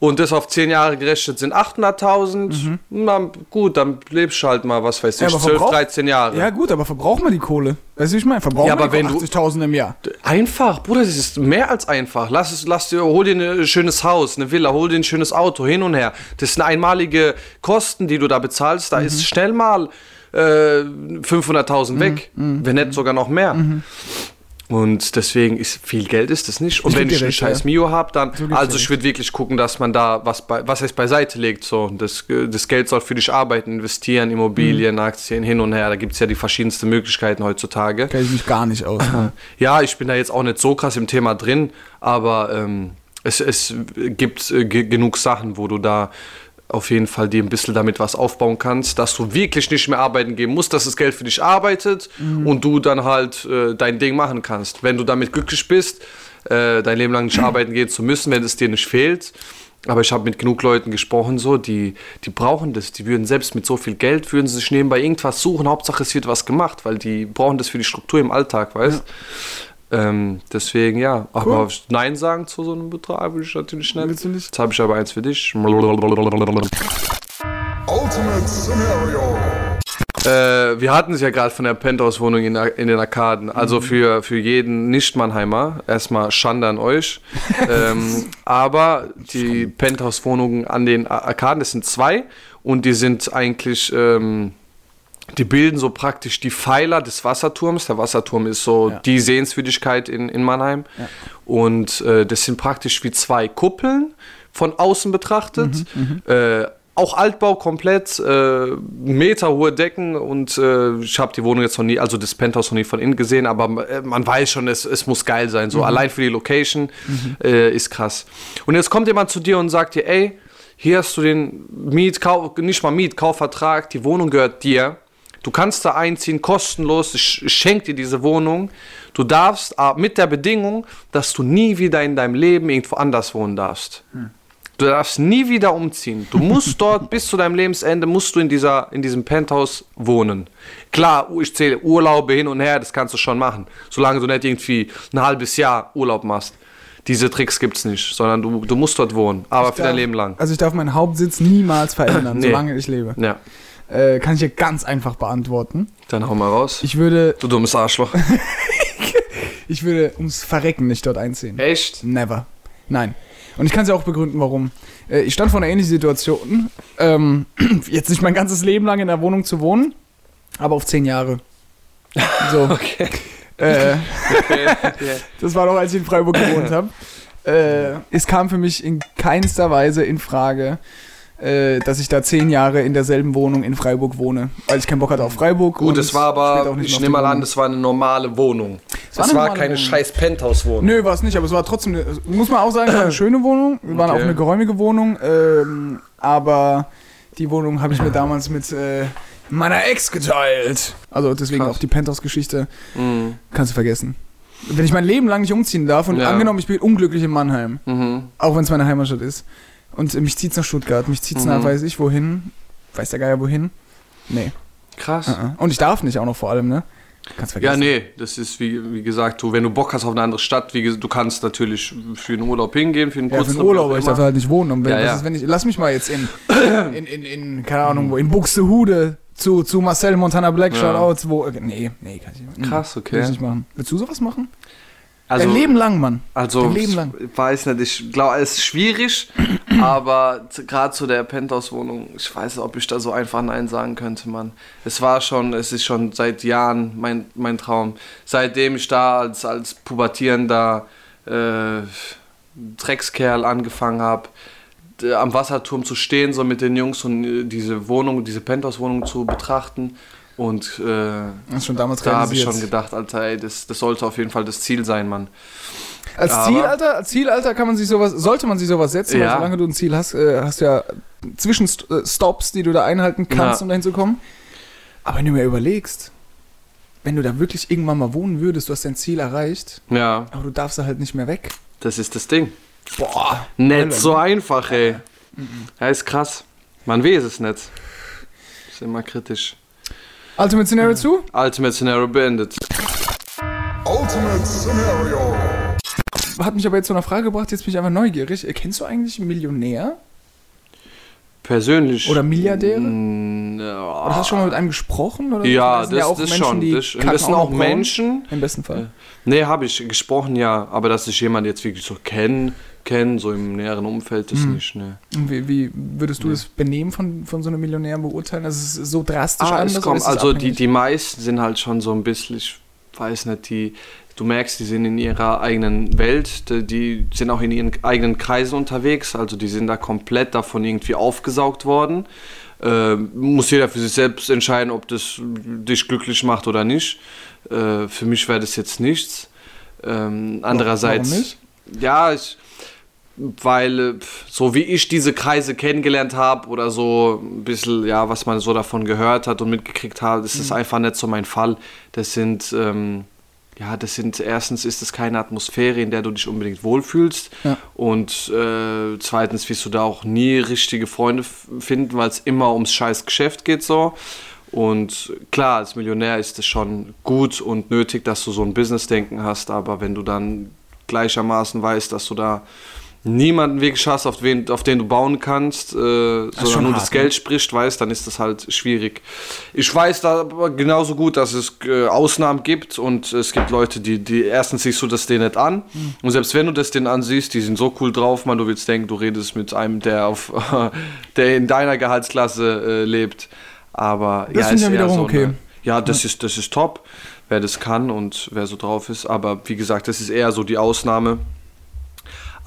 und das auf 10 Jahre gerechnet sind 800.000. Na gut, dann lebst du halt mal, was weiß ich, aber 12, verbrauch- 13 Jahre. Ja gut, aber verbraucht man die Kohle? Weißt du, wie ich meine? Verbraucht Ja, man aber wenn du- 80.000 im Jahr? Einfach, Bruder, das ist mehr als einfach. Lass es, lass dir, hol dir ein schönes Haus, eine Villa, hol dir ein schönes Auto hin und her. Das sind einmalige Kosten, die du da bezahlst. Da ist schnell mal äh, 500.000 weg, wenn nicht sogar noch mehr. Und deswegen ist viel Geld ist das nicht. Und Ich wenn ich einen recht, scheiß ja. Mio habe, dann, gibt's also ich würde wirklich gucken, dass man da was bei, was heißt beiseite legt. So, das, das Geld soll für dich arbeiten, investieren, Immobilien, Mhm. Aktien, hin und her. Da gibt es ja die verschiedensten Möglichkeiten heutzutage. Kenn ich mich gar nicht aus. ne? Ja, ich bin da jetzt auch nicht so krass im Thema drin, aber ähm, es, es gibt äh, ge- genug Sachen, wo du da auf jeden Fall dir ein bisschen damit was aufbauen kannst, dass du wirklich nicht mehr arbeiten gehen musst, dass das Geld für dich arbeitet und du dann halt äh, dein Ding machen kannst. Wenn du damit glücklich bist, äh, dein Leben lang nicht arbeiten gehen zu müssen, wenn es dir nicht fehlt. Aber ich habe mit genug Leuten gesprochen, so, die, die brauchen das. Die würden selbst mit so viel Geld, würden sich nebenbei irgendwas suchen. Hauptsache, es wird was gemacht, weil die brauchen das für die Struktur im Alltag, weißt ähm, Deswegen ja. Aber Nein sagen zu so einem Betrag will ich natürlich nicht. Willst du nicht? Jetzt habe ich aber eins für dich. Ultimate Scenario. Äh, wir hatten es ja gerade von der Penthouse-Wohnung in, in den Arkaden. Also für, für jeden Nicht-Mannheimer erstmal Schande an euch. ähm, aber die Penthouse-Wohnungen an den Ar- Arkaden, das sind zwei und die sind eigentlich. Ähm, die bilden so praktisch die Pfeiler des Wasserturms. Der Wasserturm ist so Ja. die Sehenswürdigkeit in, in Mannheim. Und äh, das sind praktisch wie zwei Kuppeln von außen betrachtet. Äh, auch Altbau komplett, äh, meterhohe Decken und äh, ich habe die Wohnung jetzt noch nie, also das Penthouse noch nie von innen gesehen, aber äh, man weiß schon, es, es muss geil sein. So allein für die Location äh, ist krass. Und jetzt kommt jemand zu dir und sagt dir, ey, hier hast du den Miet, nicht mal Miet, Kaufvertrag, die Wohnung gehört dir. Du kannst da einziehen, kostenlos. Ich, ich schenke dir diese Wohnung. Du darfst, aber mit der Bedingung, dass du nie wieder in deinem Leben irgendwo anders wohnen darfst. Du darfst nie wieder umziehen. Du musst dort bis zu deinem Lebensende musst du in dieser in diesem Penthouse wohnen. Klar, ich zähle Urlaube hin und her, das kannst du schon machen, solange du nicht irgendwie ein halbes Jahr Urlaub machst. Diese Tricks gibt's nicht, sondern du, du musst dort wohnen, aber für dein Leben lang. Also ich darf meinen Hauptsitz niemals verändern, Nee. solange ich lebe. Ja, Äh, kann ich dir ganz einfach beantworten. dann hau mal raus. Ich würde, Du dummes Arschloch. Ich würde ums Verrecken nicht dort einziehen. Echt? Never. Nein. Und ich kann es ja auch begründen, warum. Äh, Ich stand vor einer ähnlichen Situation. Ähm, jetzt nicht mein ganzes Leben lang in der Wohnung zu wohnen, aber auf zehn Jahre. So. Okay. äh, okay. das war doch, als ich in Freiburg gewohnt habe. Äh, es kam für mich in keinster Weise in Frage, äh, dass ich da zehn Jahre in derselben Wohnung in Freiburg wohne, weil ich keinen Bock hatte auf Freiburg. Gut, es war aber, ich nehme mal an, das war eine normale Wohnung. war Es war normale keine Wohnung. scheiß Penthouse-Wohnung. Nö, war es nicht, aber es war trotzdem, eine, muss man auch sagen, war eine schöne Wohnung. Wir waren Okay. auch eine geräumige Wohnung, ähm, aber die Wohnung habe ich mir damals mit äh, meiner Ex geteilt. Also deswegen Krass. auch die Penthouse-Geschichte Mhm. kannst du vergessen. Wenn ich mein Leben lang nicht umziehen darf und Ja. angenommen, ich bin unglücklich in Mannheim, Mhm. auch wenn es meine Heimatstadt ist, und äh, mich zieht's nach Stuttgart, mich zieht's nach, Mhm. weiß ich wohin, weiß der Geier wohin. Nee. Krass. Uh -uh. Und ich darf nicht auch noch vor allem, ne? Kannst Ja, vergessen. nee, das ist wie, wie gesagt, du, wenn du Bock hast auf eine andere Stadt, wie, du kannst natürlich für einen Urlaub hingehen, für einen Ja, für den Urlaub, aber ich darf halt nicht wohnen. Und wenn, Ja, ja. Ist, wenn ich, lass mich mal jetzt in, in, in, in keine Ahnung wo, in Buxtehude zu, zu Marcel Montana Black, Ja. Shoutouts, wo, nee, nee, kann ich nicht. Krass, Will okay. ich nicht machen. Willst du sowas machen? Also, Dein Leben lang, Mann. also dein Leben lang. ich weiß nicht, ich glaube, es ist schwierig, aber gerade zu der Penthouse-Wohnung, ich weiß nicht, ob ich da so einfach Nein sagen könnte, Mann. Es war schon, es ist schon seit Jahren mein, mein Traum. Seitdem ich da als, als pubertierender äh, Dreckskerl angefangen habe, am Wasserturm zu stehen, so mit den Jungs und äh, diese Wohnung, diese Penthouse-Wohnung zu betrachten. Und äh, da habe ich schon gedacht, Alter, ey, das, das sollte auf jeden Fall das Ziel sein, Mann. Als Aber- Ziel, Alter, als Ziel, Alter, kann man sich sowas, sollte man sich sowas setzen, weil Ja. solange du ein Ziel hast, äh, hast du ja Zwischenstops, die du da einhalten kannst, Ja. um dahin zu kommen. Aber wenn du mir überlegst, wenn du da wirklich irgendwann mal wohnen würdest, du hast dein Ziel erreicht, Ja, aber du darfst da halt nicht mehr weg. das ist das Ding. Boah. Nicht so einfach, ey. Ja, ist krass. Man weiß es nicht. Ist immer kritisch. Ultimate Scenario zu? Ultimate Scenario beendet. Ultimate Scenario. Hat mich aber jetzt zu einer Frage gebracht, jetzt bin ich einfach neugierig. Äh, Kennst du eigentlich einen Millionär? Persönlich. Oder Milliardäre? Ja. Oder hast du schon mal mit einem gesprochen? Oder? Ja, sind das, auch das Menschen, schon. die Das, das sind auch. Menschen. Im besten Fall. Nee, habe ich gesprochen, ja. Aber dass ich jemanden jetzt wirklich so kenne, kenn, so im näheren Umfeld, das Hm. nicht, ne. Und Wie, wie würdest du das Benehmen von, von so einem Millionär beurteilen? Also es ist so drastisch Ah, anders? es kommt, ist also die, die meisten sind halt schon so ein bisschen, ich weiß nicht, die, du merkst, die sind in ihrer eigenen Welt, die, sind auch in ihren eigenen Kreisen unterwegs, also die sind da komplett davon irgendwie aufgesaugt worden. Ähm, muss jeder für sich selbst entscheiden, ob das dich glücklich macht oder nicht. Äh, für mich wäre das jetzt nichts. Ähm, andererseits, Warum nicht? ja, ich, weil äh, so wie ich diese Kreise kennengelernt habe oder so ein bisschen, ja, was man so davon gehört hat und mitgekriegt hat, das Mhm. ist einfach nicht so mein Fall. Das sind, ähm, ja, das sind, erstens ist es keine Atmosphäre, in der du dich unbedingt wohlfühlst Ja. und äh, zweitens wirst du da auch nie richtige Freunde finden, weil es immer ums scheiß Geschäft geht so. Und klar, als Millionär ist es schon gut und nötig, dass du so ein Business-Denken hast, aber wenn du dann gleichermaßen weißt, dass du da niemanden wirklich hast, auf, wen, auf den du bauen kannst, äh, sondern nur hart, das Geld ne? spricht, weißt, dann ist das halt schwierig. Ich weiß da aber genauso gut, dass es äh, Ausnahmen gibt und es gibt Leute, die, die erstens siehst du das denen nicht an Mhm. und selbst wenn du das denen ansiehst, die sind so cool drauf, man, du willst denken, du redest mit einem, der auf der in deiner Gehaltsklasse äh, lebt. Aber Das ja, ist ja wiederum so okay. Eine, ja, das ist das ist top, wer das kann und wer so drauf ist. Aber wie gesagt, das ist eher so die Ausnahme.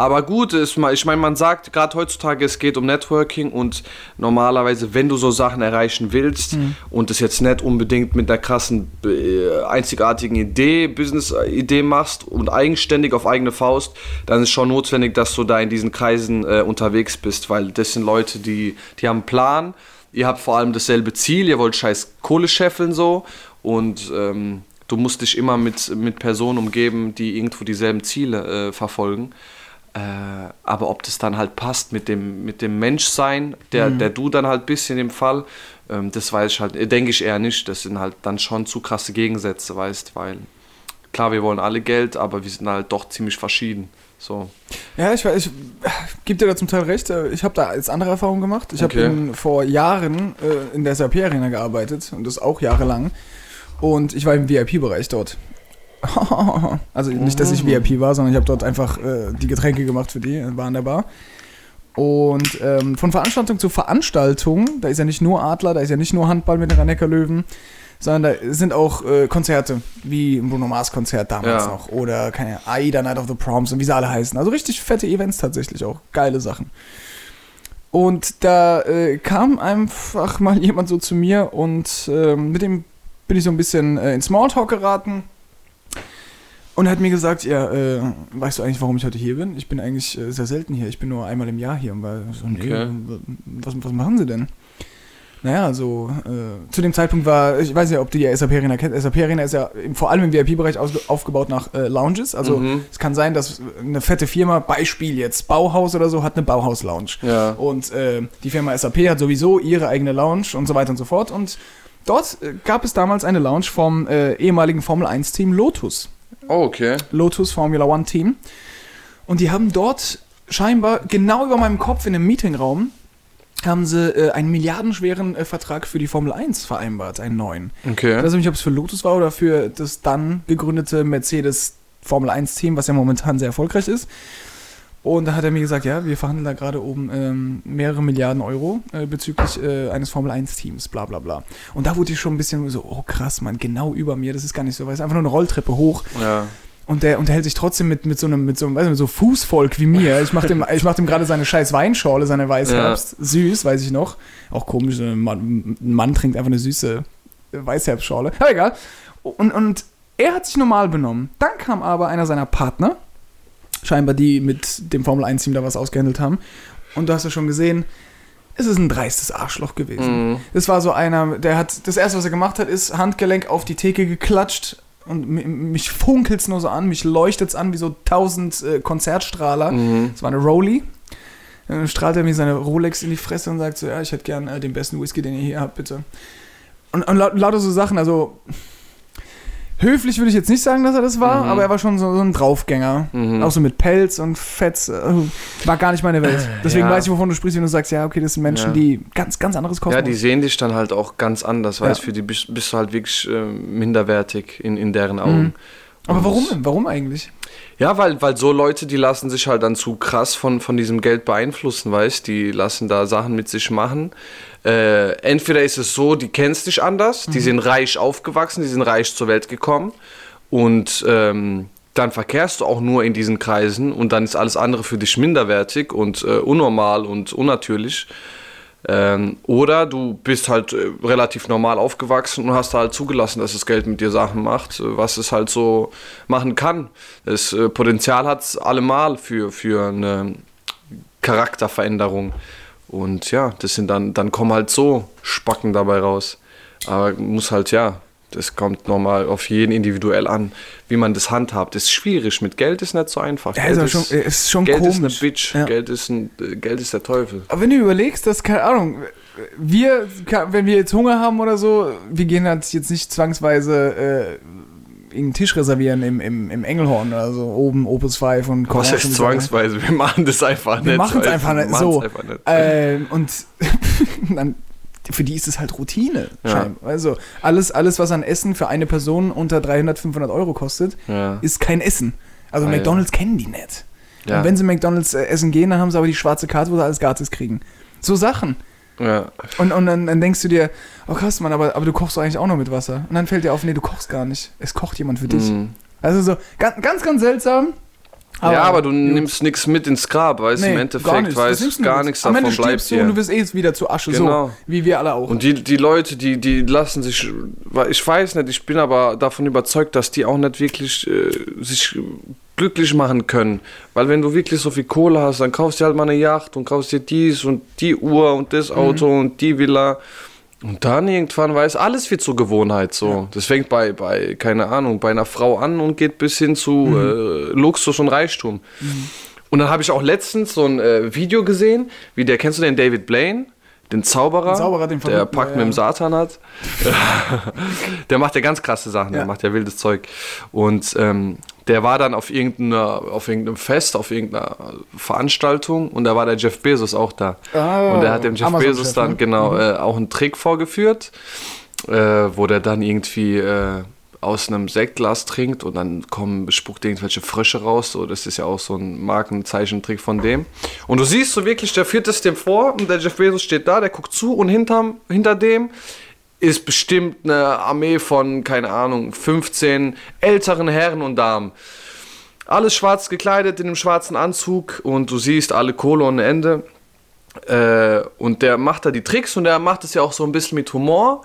Aber gut, ist mal, ich meine, man sagt gerade heutzutage, es geht um Networking und normalerweise, wenn du so Sachen erreichen willst und das jetzt nicht unbedingt mit einer krassen, äh, einzigartigen Idee, Business-Idee machst und eigenständig auf eigene Faust, dann ist schon notwendig, dass du da in diesen Kreisen äh, unterwegs bist, weil das sind Leute, die, die haben einen Plan, ihr habt vor allem dasselbe Ziel, ihr wollt scheiß Kohle scheffeln so. Und ähm, du musst dich immer mit, mit Personen umgeben, die irgendwo dieselben Ziele äh, verfolgen. Äh, aber ob das dann halt passt mit dem, mit dem Menschsein, der, der du dann halt bist in dem Fall, ähm, das weiß ich halt, äh, denke ich eher nicht. Das sind halt dann schon zu krasse Gegensätze, weißt, weil klar, wir wollen alle Geld, aber wir sind halt doch ziemlich verschieden. So. Ja, ich, weiß- ich gebe dir da zum Teil recht. Äh, Ich habe da jetzt andere Erfahrungen gemacht. Ich Okay. habe vor Jahren äh, in der SAP-Arena gearbeitet und das auch jahrelang. Und ich war im VIP-Bereich dort. Also nicht, dass ich VIP war, sondern ich habe dort einfach äh, die Getränke gemacht für die, war an der Bar. Und ähm, von Veranstaltung zu Veranstaltung, da ist ja nicht nur Adler, da ist ja nicht nur Handball mit den rhein löwen sondern da sind auch äh, Konzerte, wie ein Bruno Mars Konzert damals Ja. noch oder keine Aida Night of the Proms und wie sie alle heißen. Also richtig fette Events tatsächlich auch, geile Sachen. Und da äh, kam einfach mal jemand so zu mir und ähm, mit dem bin ich so ein bisschen äh, in Smalltalk geraten. Und hat mir gesagt, ja, äh, weißt du eigentlich, warum ich heute hier bin? Ich bin eigentlich äh, sehr selten hier. Ich bin nur einmal im Jahr hier. Und war so, nee, Okay. was, was machen sie denn? Naja, so, äh, zu dem Zeitpunkt war, ich weiß nicht, ob du die SAP Arena kennt. SAP Arena ist ja im, vor allem im VIP-Bereich aufgebaut nach äh, Lounges. Also Mhm. es kann sein, dass eine fette Firma, Beispiel jetzt Bauhaus oder so, hat eine Bauhaus-Lounge. Ja. Und äh, die Firma SAP hat sowieso ihre eigene Lounge und so weiter und so fort. Und dort äh, gab es damals eine Lounge vom äh, ehemaligen Formel 1-Team Lotus. Oh, okay. Lotus Formula One Team. Und die haben dort scheinbar genau über meinem Kopf in einem Meetingraum haben sie äh, einen milliardenschweren äh, Vertrag für die Formel 1 vereinbart, einen neuen. Ich Okay. weiß nicht, ob es für Lotus war oder für das dann gegründete Mercedes Formel 1 Team, was ja momentan sehr erfolgreich ist. Und da hat er mir gesagt, ja, wir verhandeln da gerade oben ähm, mehrere Milliarden Euro äh, bezüglich äh, eines Formel 1 Teams, bla bla bla. Und da wurde ich schon ein bisschen so, oh krass, Mann, genau über mir, das ist gar nicht so, weil es ist einfach nur eine Rolltreppe hoch Ja. und der unterhält sich trotzdem mit, mit so einem, mit so einem, weiß nicht, so Fußvolk wie mir. Ich mach dem, ich mach dem gerade seine scheiß Weinschorle, seine Weißherbst. Süß, weiß ich noch. Auch komisch, ein Mann, ein Mann trinkt einfach eine süße Weißherbstschorle. Aber egal. Und, und er hat sich normal benommen. Dann kam aber einer seiner Partner, scheinbar die mit dem Formel 1-Team da was ausgehandelt haben. Und du hast ja schon gesehen, es ist ein dreistes Arschloch gewesen. Mhm. Das war so einer, der hat, das erste, was er gemacht hat, ist Handgelenk auf die Theke geklatscht und mi- mich funkelt's nur so an, mich leuchtet's an wie so tausend äh, Konzertstrahler. Mhm. Das war eine Rolli. Dann strahlt er mir seine Rolex in die Fresse und sagt so, ja, ich hätte gern äh, den besten Whisky, den ihr hier habt, bitte. Und, und laut, lauter so Sachen, also höflich würde ich jetzt nicht sagen, dass er das war, Mhm. aber er war schon so, so ein Draufgänger. Mhm. Auch so mit Pelz und Fetz. äh, War gar nicht meine Welt. Deswegen Ja. weiß ich, wovon du sprichst, wenn du sagst, ja, okay, das sind Menschen, Ja. die ganz, ganz anderes Kosmos. Ja, die sehen dich dann halt auch ganz anders, weil Ja. es für die bist, bist du halt wirklich äh, minderwertig in, in deren Augen. Mhm. aber Und- warum? Warum eigentlich? Ja, weil, weil so Leute, die lassen sich halt dann zu krass von, von diesem Geld beeinflussen, weißt Die lassen da Sachen mit sich machen. Äh, entweder ist es so, die kennst dich anders, die sind reich aufgewachsen, die sind reich zur Welt gekommen und ähm, dann verkehrst du auch nur in diesen Kreisen und dann ist alles andere für dich minderwertig und äh, unnormal und unnatürlich. Ähm, oder du bist halt äh, relativ normal aufgewachsen und hast halt zugelassen, dass das Geld mit dir Sachen macht, äh, was es halt so machen kann. Das äh, Potenzial hat es allemal für, für eine Charakterveränderung. Und ja, das sind dann, dann kommen halt so Spacken dabei raus. Aber muss halt, ja, das kommt nochmal auf jeden individuell an, wie man das handhabt. Ist schwierig, mit Geld ist nicht so einfach. Ja, Geld ist, schon, ist schon Geld komisch. ist eine Bitch, Ja. Geld, ist ein, Geld ist der Teufel. Aber wenn du überlegst, dass, keine Ahnung, wir, wenn wir jetzt Hunger haben oder so, wir gehen halt jetzt nicht zwangsweise äh, irgendeinen Tisch reservieren im, im, im Engelhorn oder so, oben Opus 5 und Was Kochen heißt zwangsweise? Wir machen das einfach nicht. Wir machen es du? einfach Wir nicht so. Einfach nicht. Ähm, und dann, für die ist es halt Routine. Ja. Also alles, alles, was an Essen für eine Person unter 300, 500 Euro kostet, Ja. ist kein Essen. Also Ah, ja. McDonalds kennen die nicht. Ja. Und wenn sie McDonalds äh, essen gehen, dann haben sie aber die schwarze Karte, wo sie alles gratis kriegen. So Sachen. ja. Und, und dann, dann denkst du dir, oh krass, Mann, aber, aber du kochst doch eigentlich auch nur mit Wasser. Und dann fällt dir auf, nee, du kochst gar nicht. Es kocht jemand für dich. Mhm. Also so, ganz, ganz, ganz seltsam. Ja, aber du gut. nimmst nichts mit ins Grab, weißt du? Nee, Im Endeffekt nichts. Das weiß nimmst du gar nichts Am davon Ende bleibt du dir. und du wirst eh wieder zu Asche, Genau. so wie wir alle auch. Und die, die Leute, die, die lassen sich, ich weiß nicht, ich bin aber davon überzeugt, dass die auch nicht wirklich äh, sich glücklich machen können. Weil wenn du wirklich so viel Kohle hast, dann kaufst du halt mal eine Yacht und kaufst dir dies und die Uhr und das Auto Mhm. und die Villa. Und dann irgendwann weiß alles wird zur Gewohnheit so. Das fängt bei, bei, keine Ahnung, bei einer Frau an und geht bis hin zu Mhm. äh, Luxus und Reichtum. Und dann habe ich auch letztens so ein äh, Video gesehen, wie der, kennst du den David Blaine? Den Zauberer, Den Zauberer, den der Pakt ja, mit dem. Satan hat. der macht ja ganz krasse Sachen, der macht ja wildes Zeug. Und ähm, der war dann auf, irgendeiner, auf irgendeinem Fest, auf irgendeiner Veranstaltung und da war der Jeff Bezos auch da. Ah, und der hat dem Jeff Bezos dann ne? genau äh, auch einen Trick vorgeführt, äh, wo der dann irgendwie äh, aus einem Sektglas trinkt und dann kommen, spuckt irgendwelche Frösche raus. So, das ist ja auch so ein Markenzeichentrick von dem. Und du siehst so wirklich, der führt es dem vor und der Jeff Bezos steht da, der guckt zu und hinterm, hinter dem ist bestimmt eine Armee von, keine Ahnung, 15 älteren Herren und Damen. Alles schwarz gekleidet in einem schwarzen Anzug und du siehst alle Kohle ohne Ende. Äh, und der macht da die Tricks und der macht es ja auch so ein bisschen mit Humor.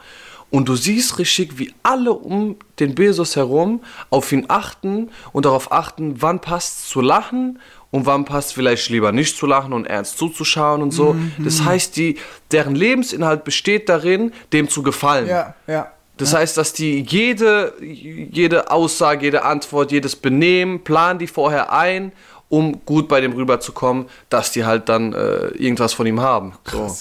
Und du siehst richtig, wie alle um den Bezos herum auf ihn achten und darauf achten, wann passt es zu lachen und wann passt vielleicht lieber nicht zu lachen und ernst zuzuschauen und so. Mhm. Das heißt, die, deren Lebensinhalt besteht darin, dem zu gefallen. Ja, ja. Das heißt, dass die jede, jede Aussage, jede Antwort, jedes Benehmen, planen die vorher ein, um gut bei dem rüberzukommen, dass die halt dann äh, irgendwas von ihm haben. So.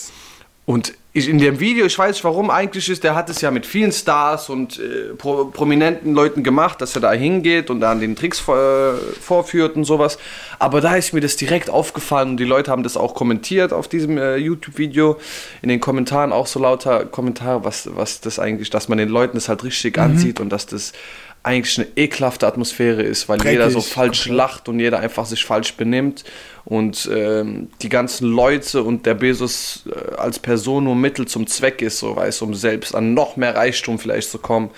Und ich, in dem Video, ich weiß nicht warum, eigentlich ist, der hat es ja mit vielen Stars und äh, pro, prominenten Leuten gemacht, dass er da hingeht und dann den Tricks vor, äh, vorführt und sowas. Aber da ist mir das direkt aufgefallen und die Leute haben das auch kommentiert auf diesem äh, YouTube-Video. In den Kommentaren auch so lauter Kommentare, was, was das eigentlich, dass man den Leuten das halt richtig ansieht und dass das eigentlich eine ekelhafte Atmosphäre ist, weil jeder so Dreckig, falsch lacht und jeder einfach sich falsch benimmt und ähm, die ganzen Leute und der Bezos äh, als Person nur Mittel zum Zweck ist, so weißt um selbst an noch mehr Reichtum vielleicht zu kommen.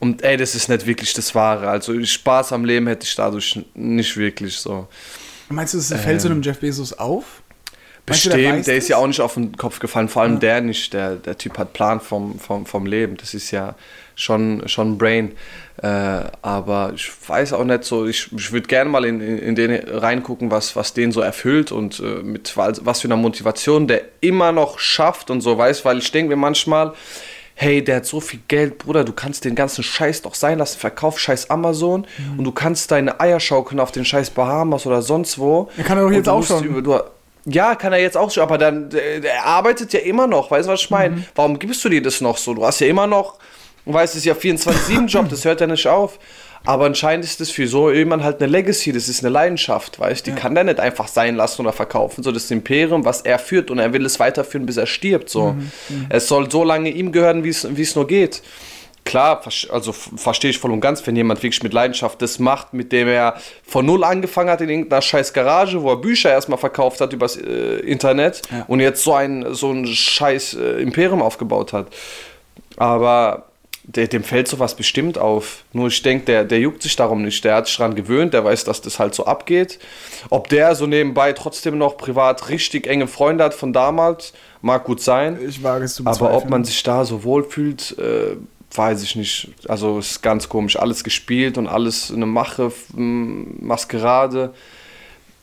Und ey, das ist nicht wirklich das Wahre. Also Spaß am Leben hätte ich dadurch nicht wirklich so. Meinst du, es fällt so einem Jeff Bezos auf? Meinst du, Ähm. Bestimmt, weiß der, ist ja auch nicht auf den Kopf gefallen, vor allem der nicht. Der, der Typ hat Plan vom, vom, vom Leben. Das ist ja schon, schon Brain. Äh, aber ich weiß auch nicht so, ich, ich würde gerne mal in, in, in den reingucken, was, was den so erfüllt und äh, mit was für einer Motivation der immer noch schafft und so weiß, weil ich denke mir manchmal, hey, der hat so viel Geld, Bruder, du kannst den ganzen Scheiß doch sein lassen, verkauf scheiß Amazon Mhm. und du kannst deine Eier schaukeln auf den scheiß Bahamas oder sonst wo. Ja, kann er doch jetzt auch schon. Über, du, ja, kann er jetzt auch schon, aber dann, der, der arbeitet ja immer noch, weißt du, was ich meine? Mhm. Warum gibst du dir das noch so? Du hast ja immer noch, du weißt, es ist ja 24-7-Job, das hört ja nicht auf. Aber anscheinend ist das für so jemand halt eine Legacy, das ist eine Leidenschaft, weißt du? Die kann der nicht einfach sein lassen oder verkaufen. So das Imperium, was er führt und er will es weiterführen, bis er stirbt. So. Mhm, Es soll so lange ihm gehören, wie es nur geht. Klar, also verstehe ich voll und ganz, wenn jemand wirklich mit Leidenschaft das macht, mit dem er von null angefangen hat in irgendeiner scheiß Garage, wo er Bücher erstmal verkauft hat übers äh, Internet und jetzt so ein, so ein scheiß äh, Imperium aufgebaut hat. Aber der, dem fällt sowas bestimmt auf. Nur ich denke, der, der juckt sich darum nicht. Der hat sich daran gewöhnt, der weiß, dass das halt so abgeht. Ob der so nebenbei trotzdem noch privat richtig enge Freunde hat von damals, mag gut sein. Ich wage es zu Aber ob man sich da so wohlfühlt, äh, weiß ich nicht. Also ist ganz komisch. Alles gespielt und alles eine Mache, Maskerade.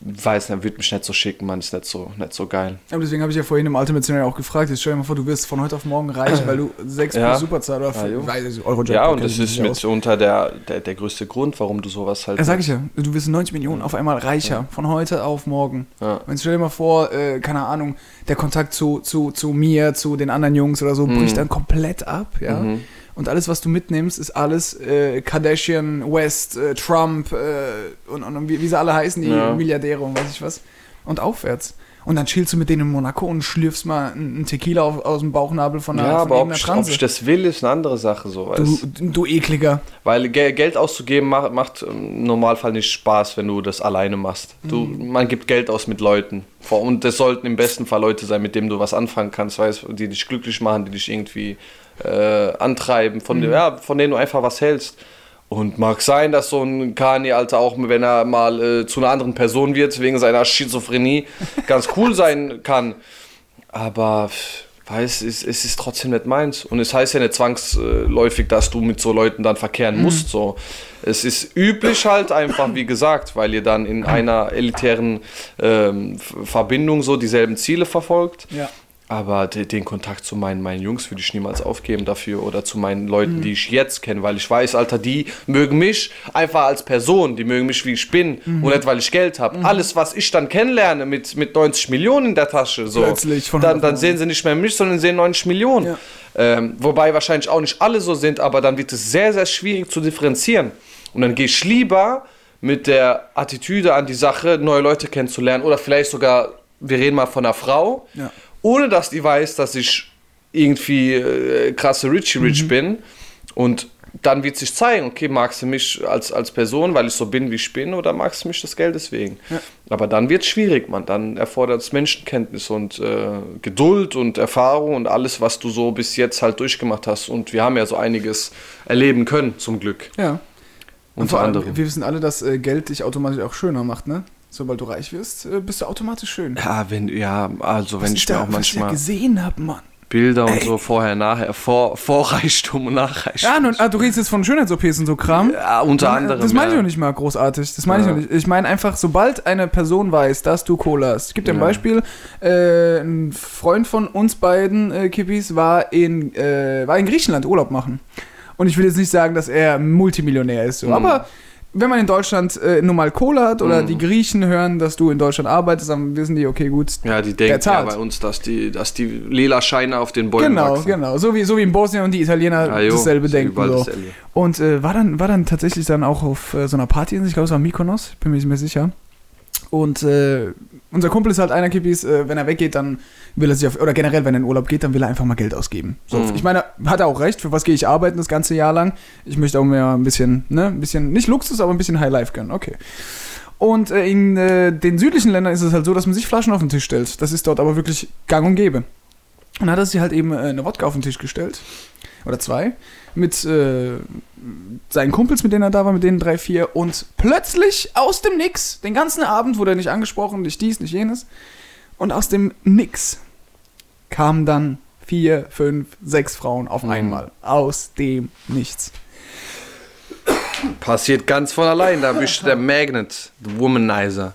Weiß nicht, würde mich nicht so schicken, man ist nicht so, nicht so geil. Aber deswegen habe ich ja vorhin im Ultimate Scenario auch gefragt. Jetzt stell dir mal vor, du wirst von heute auf morgen reich, weil du 6 Ja. Superzahl oder Ja, jo. 5 Euro Ja, und das ist mitunter der, der, der größte Grund, warum du sowas halt. Ja, sag ich ja, du wirst 90 Millionen auf einmal reicher, von heute auf morgen. Ja. Und stell dir mal vor, äh, keine Ahnung, der Kontakt zu, zu, zu mir, zu den anderen Jungs oder so, Mhm. bricht dann komplett ab, ja. Und alles, was du mitnimmst, ist alles äh, Kardashian, West, äh, Trump äh, und, und wie, wie sie alle heißen, die Ja. Milliardäre und weiß ich was. Und aufwärts. Und dann chillst du mit denen in Monaco und schlürfst mal einen Tequila auf, aus dem Bauchnabel von einer, Ja, von aber ob ich, ob Transe. ich das will, ist eine andere Sache, so weißt du, du ekliger. Weil Ge Geld auszugeben macht, macht im Normalfall nicht Spaß, wenn du das alleine machst. Du, Mhm. Man gibt Geld aus mit Leuten. Und das sollten im besten Fall Leute sein, mit denen du was anfangen kannst, weißt, die dich glücklich machen, die dich irgendwie äh, antreiben, von, Mhm. ja, von denen du einfach was hältst. Und mag sein, dass so ein Kanye, Alter, auch wenn er mal äh, zu einer anderen Person wird, wegen seiner Schizophrenie, ganz cool sein kann. Aber weiß, es, es ist trotzdem nicht meins. Und es heißt ja nicht zwangsläufig, dass du mit so Leuten dann verkehren musst. So. Es ist üblich halt einfach, wie gesagt, weil ihr dann in einer elitären ähm, Verbindung so dieselben Ziele verfolgt. Ja. Aber de, den Kontakt zu meinen, meinen Jungs würde ich niemals aufgeben dafür oder zu meinen Leuten, die ich jetzt kenne, weil ich weiß, Alter, die mögen mich einfach als Person, die mögen mich, wie ich bin und nicht, weil ich Geld habe. Alles, was ich dann kennenlerne mit, mit 90 Millionen in der Tasche, so, Plötzlich von dann, dann sehen sie nicht mehr mich, sondern sehen 90 Millionen. Ja. Ähm, wobei wahrscheinlich auch nicht alle so sind, aber dann wird es sehr, sehr schwierig zu differenzieren. Und dann gehe ich lieber mit der Attitüde an die Sache, neue Leute kennenzulernen oder vielleicht sogar, wir reden mal von einer Frau, Ja. Ohne dass die weiß, dass ich irgendwie äh, krasse Richie Rich bin und dann wird sich zeigen, okay, magst du mich als, als Person, weil ich so bin, wie ich bin, oder magst du mich das Geld deswegen? Aber dann wird es schwierig, man. Dann erfordert es Menschenkenntnis und äh, Geduld und Erfahrung und alles, was du so bis jetzt halt durchgemacht hast. Und wir haben ja so einiges erleben können, zum Glück. Ja. Und Unter vor allem, anderem. wir wissen alle, dass äh, Geld dich automatisch auch schöner macht, ne? Sobald du reich wirst, äh, bist du automatisch schön. Ja, wenn, ja, also wenn ich mir auch was ich da manchmal gesehen habe, Mann. Bilder und so vorher, nachher, vor, vor Reichtum und nach Reichtum. Ja, nun, ah, du redest jetzt von Schönheits-OPs und so Kram. Ja, unter Ja, anderem. Das meine ich ja. nicht mal großartig. Das meine ich Ja. auch nicht. Ich meine einfach, sobald eine Person weiß, dass du Cola hast. Ich gebe dir ein Ja. Beispiel. Äh, ein Freund von uns beiden, äh, Kippis, war in, äh, war in Griechenland Urlaub machen. Und ich will jetzt nicht sagen, dass er Multimillionär ist. So. Mhm. Aber wenn man in Deutschland äh, nur mal Cola hat oder Mhm. die Griechen hören, dass du in Deutschland arbeitest, dann wissen die, okay, gut. Ja, die denken ja bei uns, dass die, dass die lila Scheine auf den Bäumen Genau, wachsen. genau. So wie, so wie in Bosnien und die Italiener Ah, jo, dasselbe denken. So. dasselbe. Und äh, war, dann, war dann tatsächlich dann auch auf äh, so einer Party, ich glaube, es war Mykonos, bin mir nicht mehr sicher. Und äh, unser Kumpel ist halt einer Kippis, äh, wenn er weggeht, dann will er sich auf, oder generell, wenn er in Urlaub geht, dann will er einfach mal Geld ausgeben. So, Mhm. Ich meine, hat er auch recht, für was gehe ich arbeiten das ganze Jahr lang? Ich möchte auch mehr ein bisschen, ne, ein bisschen, nicht Luxus, aber ein bisschen High Life gönnen, okay. Und äh, in äh, den südlichen Ländern ist es halt so, dass man sich Flaschen auf den Tisch stellt. Das ist dort aber wirklich gang und gäbe. Und dann hat er sich halt eben äh, eine Wodka auf den Tisch gestellt. Oder zwei. Mit äh, seinen Kumpels, mit denen er da war, mit denen drei, vier. Und plötzlich aus dem Nix, den ganzen Abend wurde er nicht angesprochen, nicht dies, nicht jenes. Und aus dem Nix kamen dann vier, fünf, sechs Frauen auf Mhm. einmal. Aus dem Nichts. Passiert ganz von allein, da bist du der Magnet, der Womanizer.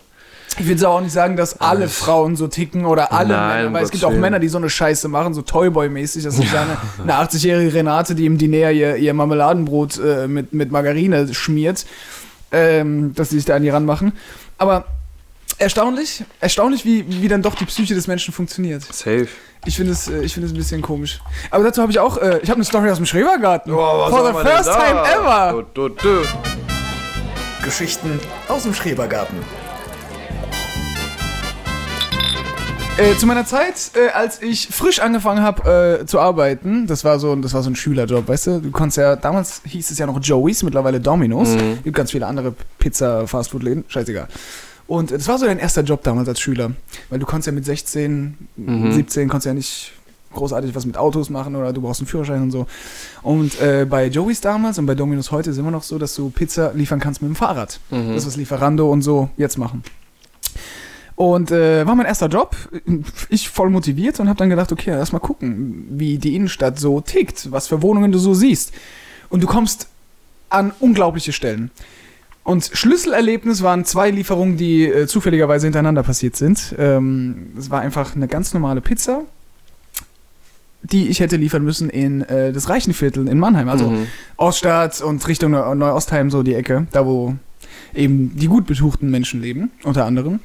Ich will auch nicht sagen, dass alle Frauen so ticken oder alle Nein, Männer, weil es gibt auch Willen. Männer, die so eine Scheiße machen, so Toyboy-mäßig. Das ist eine, eine 80-jährige Renate, die im Diner ihr, ihr Marmeladenbrot äh, mit, mit Margarine schmiert, ähm, dass sie sich da an die ranmachen. Aber erstaunlich, erstaunlich, wie, wie dann doch die Psyche des Menschen funktioniert. Safe. Ich finde es, äh, ich finde es ein bisschen komisch. Aber dazu habe ich auch, äh, ich habe eine Story aus dem Schrebergarten. Oh, For the first time ever. Du, du, du. Geschichten aus dem Schrebergarten. Äh, zu meiner Zeit, äh, als ich frisch angefangen habe äh, zu arbeiten, das war, so, ein- das war so ein Schülerjob, weißt du? Du konntest ja, damals hieß es ja noch Joey's, mittlerweile Domino's. Mhm. Gibt ganz viele andere Pizza, Fastfood-Läden, scheißegal. Und äh, das war so dein erster Job damals als Schüler. Weil du konntest ja mit 16, Mhm. 17, konntest ja nicht großartig was mit Autos machen oder du brauchst einen Führerschein und so. Und äh, bei Joey's damals und bei Domino's heute ist immer noch so, dass du Pizza liefern kannst mit dem Fahrrad. Mhm. Das, was Lieferando und so jetzt machen. Und äh, war mein erster Job. Ich voll motiviert und habe dann gedacht, okay, lass mal gucken, wie die Innenstadt so tickt, was für Wohnungen du so siehst. Und du kommst an unglaubliche Stellen. Und Schlüsselerlebnis waren zwei Lieferungen, die äh, zufälligerweise hintereinander passiert sind. Ähm, es war einfach eine ganz normale Pizza, die ich hätte liefern müssen in äh, das Reichenviertel in Mannheim. Also Mhm. Oststadt und Richtung Neu- Neuostheim, so die Ecke, da wo eben die gut betuchten Menschen leben, unter anderem.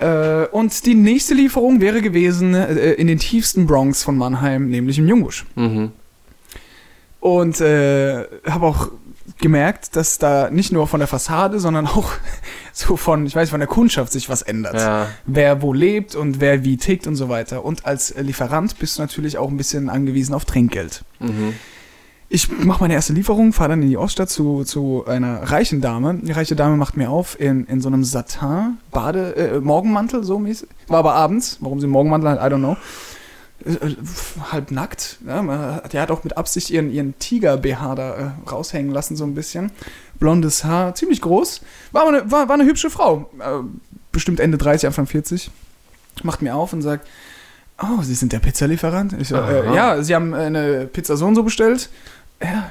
Äh, und die nächste Lieferung wäre gewesen äh, in den tiefsten Bronx von Mannheim, nämlich im Jungbusch. Mhm. Und äh, habe auch gemerkt, dass da nicht nur von der Fassade, sondern auch so von, ich weiß, von der Kundschaft sich was ändert. Ja. Wer wo lebt und wer wie tickt und so weiter. Und als Lieferant bist du natürlich auch ein bisschen angewiesen auf Trinkgeld. Mhm. Ich mache meine erste Lieferung, fahre dann in die Oststadt zu, zu einer reichen Dame. Die reiche Dame macht mir auf in, in so einem Satin, Bade, äh, Morgenmantel, so mäßig. War aber abends, warum sie Morgenmantel hat, I don't know. Äh, äh, halb nackt. Ja, die hat auch mit Absicht ihren, ihren Tiger-BH da äh, raushängen lassen, so ein bisschen. Blondes Haar, ziemlich groß. War, aber eine, war, war eine hübsche Frau. Äh, bestimmt Ende 30, Anfang 40. Macht mir auf und sagt, oh, Sie sind der Pizzalieferant? Ich äh, ja, Sie haben äh, eine Pizza so und so bestellt. Ja,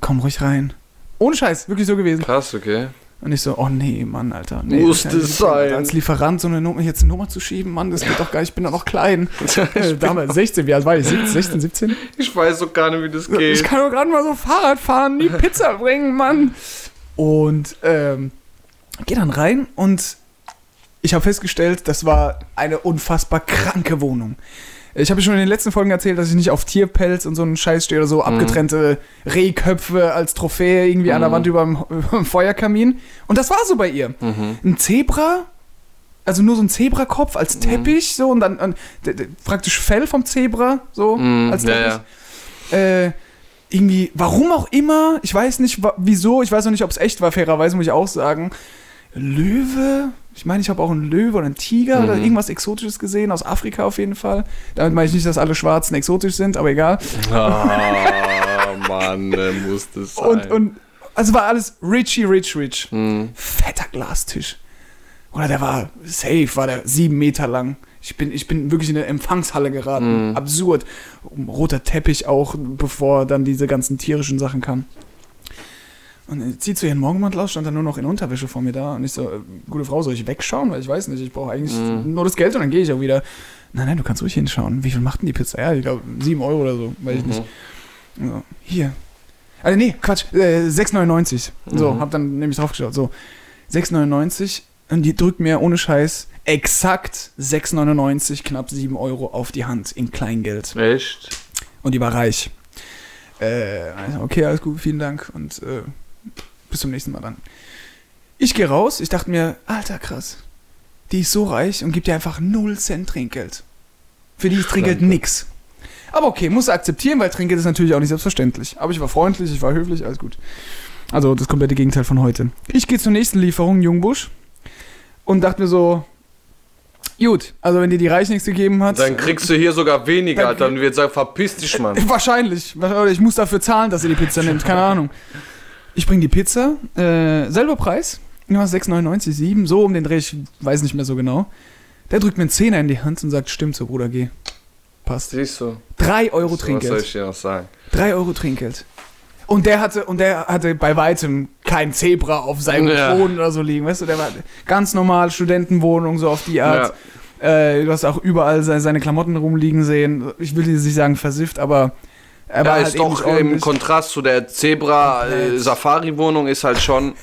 komm ruhig rein. Ohne Scheiß, wirklich so gewesen. Krass, okay. Und ich so, oh nee, Mann, Alter. Nee, Musste das nicht sein. Als Lieferant so eine Nummer, jetzt eine Nummer zu schieben, Mann, das geht doch gar nicht, ich bin doch noch klein. Äh, Damals 16, wie alt war ich? 16, 17? Ich weiß doch gar nicht, wie das Ich geht. kann doch gerade mal so Fahrrad fahren, die Pizza bringen, Mann. Und ähm, geh dann rein und ich habe festgestellt, das war eine unfassbar kranke Wohnung. Ich habe schon in den letzten Folgen erzählt, dass ich nicht auf Tierpelz und so einen Scheiß stehe oder so abgetrennte Rehköpfe als Trophäe irgendwie an der Wand über dem Feuerkamin. Und das war so bei ihr. Mhm. Ein Zebra, also nur so ein Zebrakopf Mhm. als Teppich, so und dann und, praktisch Fell vom Zebra, so Mhm, als ja, Teppich. Äh, irgendwie, warum auch immer, ich weiß nicht wieso, ich weiß auch nicht, ob es echt war, fairerweise muss ich auch sagen. Löwe, ich meine, ich habe auch einen Löwe oder einen Tiger oder irgendwas Exotisches gesehen, aus Afrika auf jeden Fall. Damit meine ich nicht, dass alle Schwarzen exotisch sind, aber egal. Ah, Mann, äh, muss das sein. Und, und also war alles richy, rich, rich. Mhm. Fetter Glastisch. Oder der war safe, war der sieben Meter lang. Ich bin, ich bin wirklich in eine Empfangshalle geraten. Absurd. Roter Teppich auch, bevor dann diese ganzen tierischen Sachen kamen. Und zieht so ihren Morgenmantel aus, stand dann nur noch in Unterwäsche vor mir da. Und ich so, äh, gute Frau, soll ich wegschauen? Weil ich weiß nicht, ich brauche eigentlich nur das Geld und dann gehe ich auch wieder. Nein, nein, du kannst ruhig hinschauen. Wie viel macht denn die Pizza? Ja, ich glaube, sieben Euro oder so, weiß ich nicht. So, hier. Also nee, Quatsch, äh, 6,99. So, hab dann nämlich drauf geschaut. So, 6,99 und die drückt mir ohne Scheiß exakt 6,99, knapp 7 Euro auf die Hand in Kleingeld. Echt? Und die war reich. Äh, also, okay, alles gut, vielen Dank und äh, bis zum nächsten Mal dann. Ich gehe raus, ich dachte mir, alter krass, die ist so reich und gibt dir einfach 0 Cent Trinkgeld. Für die ist Trinkgeld nix. Aber okay, muss akzeptieren, weil Trinkgeld ist natürlich auch nicht selbstverständlich. Aber ich war freundlich, ich war höflich, alles gut. Also das komplette Gegenteil von heute. Ich gehe zur nächsten Lieferung, Jungbusch, und dachte mir so, gut, also wenn dir die Reich nichts gegeben hat, Dann kriegst du hier sogar weniger, Dann Alter. Und wir sagen, verpiss dich, Mann. Wahrscheinlich. Oder ich muss dafür zahlen, dass er die Pizza nimmt. Keine Ahnung. Ich bringe die Pizza. Äh, selber Preis. Irgendwas 6,99, 7. So um den Dreh. Ich weiß nicht mehr so genau. Der drückt mir einen Zehner in die Hand und sagt, stimmt so, Bruder, geh. Passt. Siehst du? 3 Euro Was soll ich Trinkgeld. dir noch sagen? 3 Euro Trinkgeld. Und der hatte, und der hatte bei weitem kein Zebra auf seinem Ja. Thron oder so liegen. Weißt du, der war ganz normal Studentenwohnung, so auf die Art. Äh, du hast auch überall seine, seine Klamotten rumliegen sehen. Ich will jetzt nicht sagen versifft, aber er Ja, halt ist eben doch im. Kontrast zu der Zebra-Safari-Wohnung ist halt schon.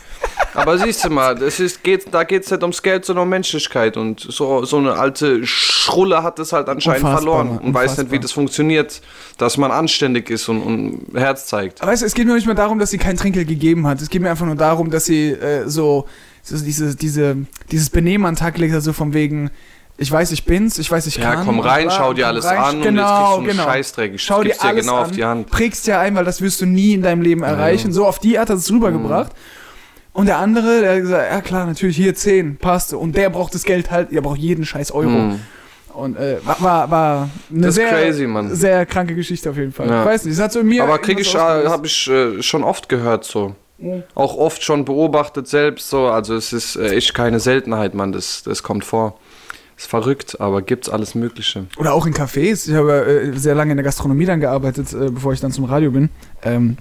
Aber siehst du mal, das ist, geht, da geht es nicht ums Geld, sondern um Menschlichkeit. Und so, so eine alte Schrulle hat es halt anscheinend Unfassbar, verloren und weiß nicht, wie unfassbar. das funktioniert, dass man anständig ist und, und Herz zeigt. Aber weißt du, es geht mir nicht mehr darum, dass sie kein Trinkgeld gegeben hat. Es geht mir einfach nur darum, dass sie äh, so, so diese, diese, dieses Benehmen an den Tag legt, also von wegen, ich weiß, ich bin's, ich weiß, ich Ja, kann. komm und rein, schau dir komm alles rein. an und jetzt genau, kriegst du einen genau. Scheißdreck. Ich Schau dir alles genau an, auf die Hand. prägst dir ein, weil das wirst du nie in deinem Leben erreichen. So auf die Art hat es rübergebracht. Mhm. Und der andere, der hat gesagt, ja klar, natürlich hier 10, passt. Und der braucht das Geld halt, der braucht jeden scheiß Euro. Mhm. Und äh, war, war, eine sehr, crazy, sehr kranke Geschichte auf jeden Fall. Ja. Ich weiß nicht, das hat so in mir. Aber krieg ich, ausgelöst. habe ich äh, schon oft gehört so. Auch oft schon beobachtet selbst so. Also es ist äh, echt keine Seltenheit, Mann. Das, das kommt vor. Ist verrückt, aber gibt's alles Mögliche. Oder auch in Cafés. Ich habe äh, sehr lange in der Gastronomie dann gearbeitet, äh, bevor ich dann zum Radio bin. Ähm,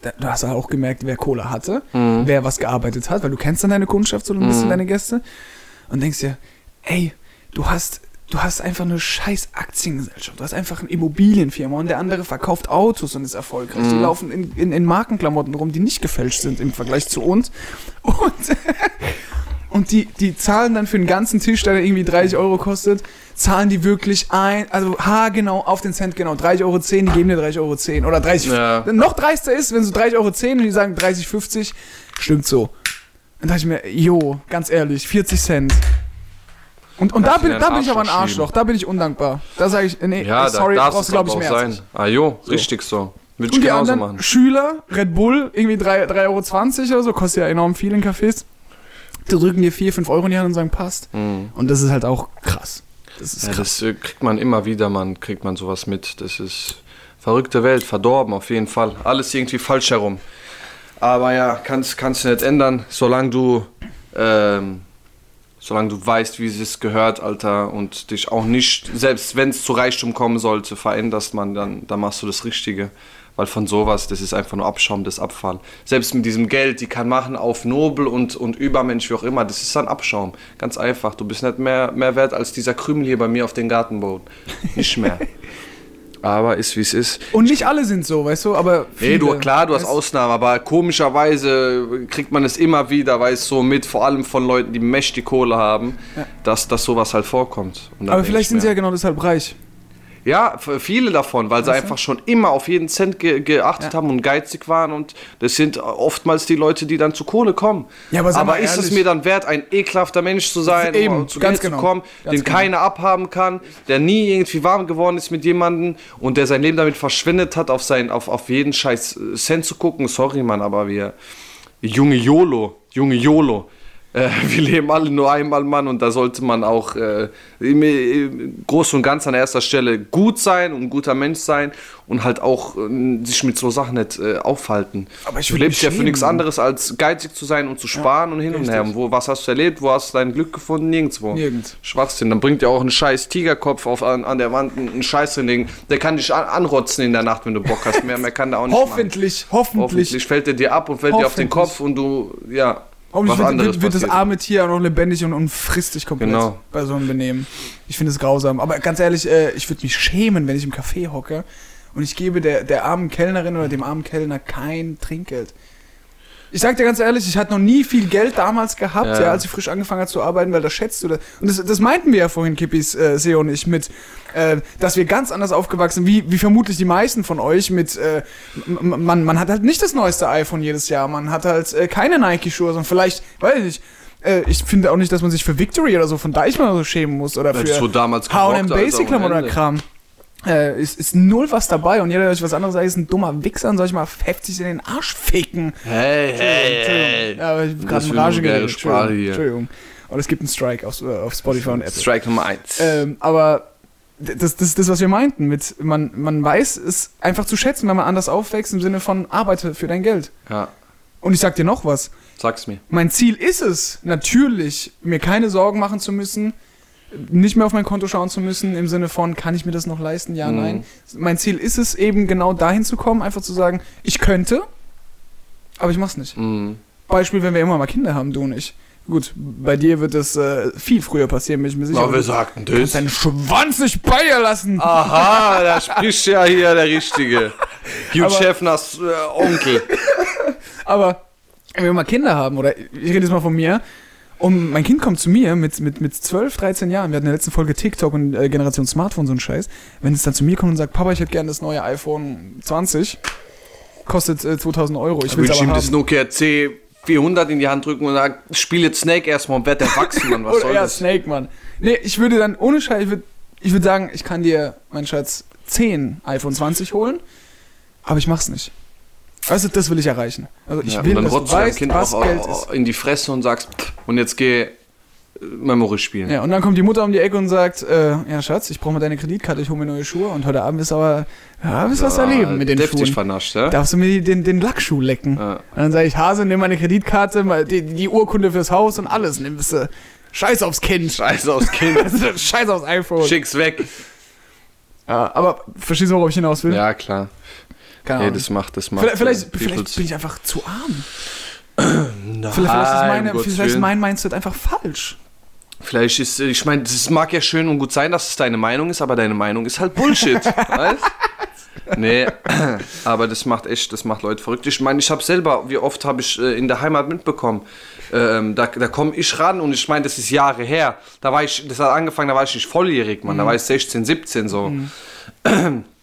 da, du hast ja auch gemerkt, wer Cola hatte, Mhm. wer was gearbeitet hat, weil du kennst dann deine Kundschaft so ein bisschen, deine Gäste. Und denkst dir, ey, du hast, du hast einfach eine scheiß Aktiengesellschaft. Du hast einfach eine Immobilienfirma und der andere verkauft Autos und ist erfolgreich. Mhm. Die laufen in, in, in Markenklamotten rum, die nicht gefälscht sind im Vergleich zu uns. Und Und die, die zahlen dann für den ganzen Tisch, der irgendwie 30 Euro kostet, zahlen die wirklich ein, also haargenau auf den Cent genau, 30,10 Euro, die geben dir 30,10 Euro. Oder 30, Ja. noch dreister ist, wenn so 30,10 Euro und die sagen 30,50, stimmt so. Dann dachte ich mir, jo, ganz ehrlich, 40 Cent. Und, und da bin, da bin ich aber ein Arschloch da bin ich undankbar. Da sage ich, nee, Ja, sorry, da brauchst du, glaube ich, mehr. sein. Ah jo, richtig so. Würde ich Und die genauso anderen machen. Schüler, Red Bull, irgendwie 3,20 Euro oder so, kostet ja enorm viel in Cafés. Drücken dir 4, 5 Euro in die Hand und sagen, passt. Und das ist halt auch krass. Das ist Mhm. Ja, krass. das äh, kriegt man immer wieder, man kriegt man sowas mit. Das ist verrückte Welt, verdorben auf jeden Fall. Alles irgendwie falsch herum. Aber ja, kannst, kannst du nicht ändern, solange du, ähm, solange du weißt, wie es gehört, Alter, und dich auch nicht, selbst wenn es zu Reichtum kommen sollte, veränderst man, dann, dann machst du das Richtige. Weil von sowas, das ist einfach nur Abschaum, das Abfall. Selbst mit diesem Geld, die kann machen auf Nobel und, und Übermensch, wie auch immer, das ist dann Abschaum. Ganz einfach. Du bist nicht mehr, mehr wert als dieser Krümel hier bei mir auf den Gartenboden. Nicht mehr. Aber ist wie es ist. Und nicht alle sind so, weißt du, aber Nee, du, viele. klar, du hast Weißt- Ausnahmen, aber komischerweise kriegt man es immer wieder, weil es so mit, vor allem von Leuten, die mächtig Kohle haben, dass, dass sowas halt vorkommt. Aber vielleicht ich sind sie ja genau deshalb reich. Ja, viele davon, weil sie einfach schon immer auf jeden Cent ge geachtet Ja. haben und geizig waren und das sind oftmals die Leute, die dann zu Kohle kommen. Ja, aber mal ist es ehrlich. mir dann wert, ein ekelhafter Mensch zu sein, Eben, um zu ganz Geld genau. zu kommen, Ganz den genau. keiner abhaben kann, der nie irgendwie warm geworden ist mit jemandem und der sein Leben damit verschwendet hat, auf, sein, auf, auf jeden scheiß äh, Cent zu gucken? Sorry, Mann, aber wir, junge YOLO, junge YOLO. Äh, wir leben alle nur einmal, Mann, und da sollte man auch äh, im, im groß und ganz an erster Stelle gut sein und ein guter Mensch sein und halt auch äh, sich mit so Sachen nicht äh, aufhalten. Aber ich du lebst ja für nichts anderes als geizig zu sein und zu sparen und hin und richtig. her. Und Wo, was hast du erlebt? Wo hast du dein Glück gefunden? Nirgendwo. Nirgends. Schwachsinn. Dann bringt dir auch ein scheiß Tigerkopf auf, an, an der Wand einen Scheiß drin. Der kann dich an, anrotzen in der Nacht, wenn du Bock hast. Mehr, mehr kann der auch nicht machen. Hoffentlich, hoffentlich. Hoffentlich fällt er dir ab und fällt dir auf den Hoffentlich. Kopf und du, ja, Hoffentlich wird, wird, wird das arme Tier auch noch lebendig und, und frisst dich komplett Genau. bei so einem Benehmen. Ich finde es grausam. Aber ganz ehrlich, äh, ich würde mich schämen, wenn ich im Café hocke und ich gebe der, der armen Kellnerin oder dem armen Kellner kein Trinkgeld. Ich sag dir ganz ehrlich, ich hatte noch nie viel Geld damals gehabt, ja. Ja. als ich frisch angefangen habe zu arbeiten, weil das schätzt du. Das. Und das, das meinten wir ja vorhin, Kippis, äh, Seo und ich, mit, äh, dass wir ganz anders aufgewachsen sind, wie, wie vermutlich die meisten von euch mit, äh, man, man hat halt nicht das neueste iPhone jedes Jahr, man hat halt äh, keine Nike-Schuhe, sondern vielleicht, weiß ich nicht, äh, ich finde auch nicht, dass man sich für Victory oder so von Deichmann so schämen muss oder für du damals H&M gerockt, Alter, Basic-Klamotten ohne oder. Kram. Äh, ist, ist null was dabei und jeder, der euch was anderes sagt, ist ein dummer Wichser und soll ich mal heftig in den Arsch ficken. Hey, hey, hey. Ja, aber ich hab gerade in eine Rage geredet. Sprache Entschuldigung. hier. Entschuldigung. Und es gibt einen Strike auf, äh, auf Spotify und Apple. Strike Nummer 1. Ähm, aber das, das ist das, was wir meinten. Mit, man, man weiß es einfach zu schätzen, wenn man anders aufwächst, im Sinne von arbeite für dein Geld. ja, Und ich sag dir noch was. sag's mir. Mein Ziel ist es, natürlich, mir keine Sorgen machen zu müssen, nicht mehr auf mein Konto schauen zu müssen, im Sinne von, kann ich mir das noch leisten? Ja, Mhm. nein. Mein Ziel ist es eben genau dahin zu kommen, einfach zu sagen, ich könnte, aber ich mach's nicht. Mhm. Beispiel, wenn wir immer mal Kinder haben, du und ich. Gut, bei dir wird das äh, viel früher passieren, bin ich mir sicher. Aber Du sagten kannst das? deinen Schwanz nicht bei dir lassen. Aha, da spricht ja hier der Richtige. Hugh Hefners äh, Onkel. Aber wenn wir mal Kinder haben, oder ich rede jetzt mal von mir, und mein Kind kommt zu mir mit, mit, mit 12, 13 Jahren, wir hatten in der letzten Folge TikTok und äh, Generation Smartphone, so ein Scheiß, wenn es dann zu mir kommt und sagt, Papa, ich hätte gerne das neue iPhone 20, kostet äh, 2000 Euro, ich will ihm das. Nokia C400 in die Hand drücken und sagen, spiel jetzt Snake erstmal und werd erwachsen, Mann. Was soll ja, das? Snake, Mann. Nee, ich würde dann, ohne Scheiß, ich würde ich würd sagen, ich kann dir, mein Schatz, 10 iPhone 20 holen, aber ich mach's nicht. Weißt du, das will ich erreichen. Also ich Ja, will, und dann rotzt du weißt, Kind was auch Geld ist. in die Fresse und sagst, "Pff, und jetzt geh äh, Memory spielen. Ja, und dann kommt die Mutter um die Ecke und sagt, äh, ja Schatz, ich brauche mal deine Kreditkarte, ich hole mir neue Schuhe und heute Abend ist aber, ja, wirst was erleben mit den Schuhen. vernascht, ja? Darfst du mir den, den Lackschuh lecken? Ja. Und dann sage ich, Hase, nimm meine Kreditkarte, die, die Urkunde fürs Haus und alles, nimmst du. Scheiß aufs Kind. Scheiße aus Kind. Scheiß aufs iPhone. Schick's weg. Ja, aber verstehst du, worauf ich hinaus will? Ja, klar. Keine Nee, Ahnung. das macht, das macht. Vielleicht, vielleicht, äh, vielleicht Peoples- bin ich einfach zu arm. Nein, Vielleicht, vielleicht ist, meine, um vielleicht ist mein Mindset einfach falsch. Vielleicht ist, ich meine, es mag ja schön und gut sein, dass es deine Meinung ist, aber deine Meinung ist halt Bullshit. weißt? Nee, aber das macht echt, das macht Leute verrückt. Ich meine, ich habe selber, wie oft habe ich äh, in der Heimat mitbekommen, ähm, da, da komme ich ran und ich meine, das ist Jahre her. Da war ich, das hat angefangen, da war ich nicht volljährig, Mann, da war ich 16, 17 so.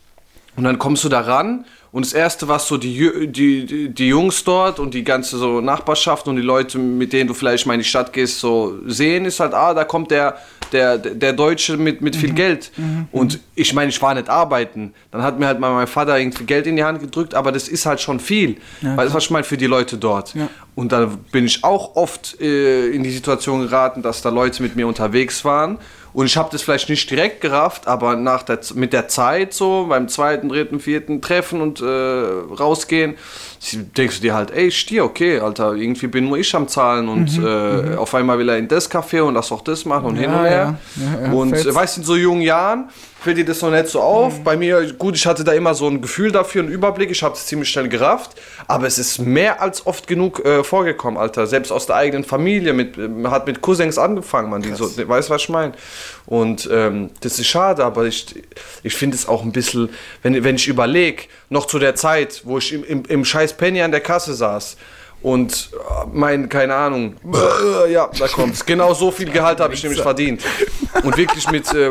Und dann kommst du da ran und das erste, was so die, die, die, Jungs dort und die ganze so Nachbarschaft und die Leute, mit denen du vielleicht mal in die Stadt gehst, so sehen, ist halt, ah, da kommt der, der, der Deutsche mit, mit viel Geld. Und ich meine, ich war nicht arbeiten. Dann hat mir halt mal mein Vater irgendwie Geld in die Hand gedrückt, aber das ist halt schon viel. weil das was ich meine für die Leute dort. Ja. Und da bin ich auch oft äh, in die Situation geraten, dass da Leute mit mir unterwegs waren. Und ich habe das vielleicht nicht direkt gerafft, aber nach der, mit der Zeit so, beim zweiten, dritten, vierten Treffen und äh, rausgehen, denkst du dir halt, ey, Stier, okay, Alter, irgendwie bin nur ich am Zahlen und äh, auf einmal will er in das Café und lass auch das machen und hin Ja, und her. ja. Ja, und äh, weißt du, in so jungen Jahren fällt dir das noch nicht so auf. Bei mir, gut, ich hatte da immer so ein Gefühl dafür, einen Überblick, ich habe es ziemlich schnell gerafft, aber es ist mehr als oft genug äh, vorgekommen, Alter. Selbst aus der eigenen Familie, mit, man hat mit Cousins angefangen, man, die so, weißt du, was ich meine? Und ähm, das ist schade, aber ich, ich finde es auch ein bisschen, wenn, wenn ich überlege, noch zu der Zeit, wo ich im, im, im scheiß Penny an der Kasse saß und äh, mein, keine Ahnung, äh, ja, da kommt's. Genau so viel Gehalt habe ich nämlich verdient. Und wirklich mit, äh,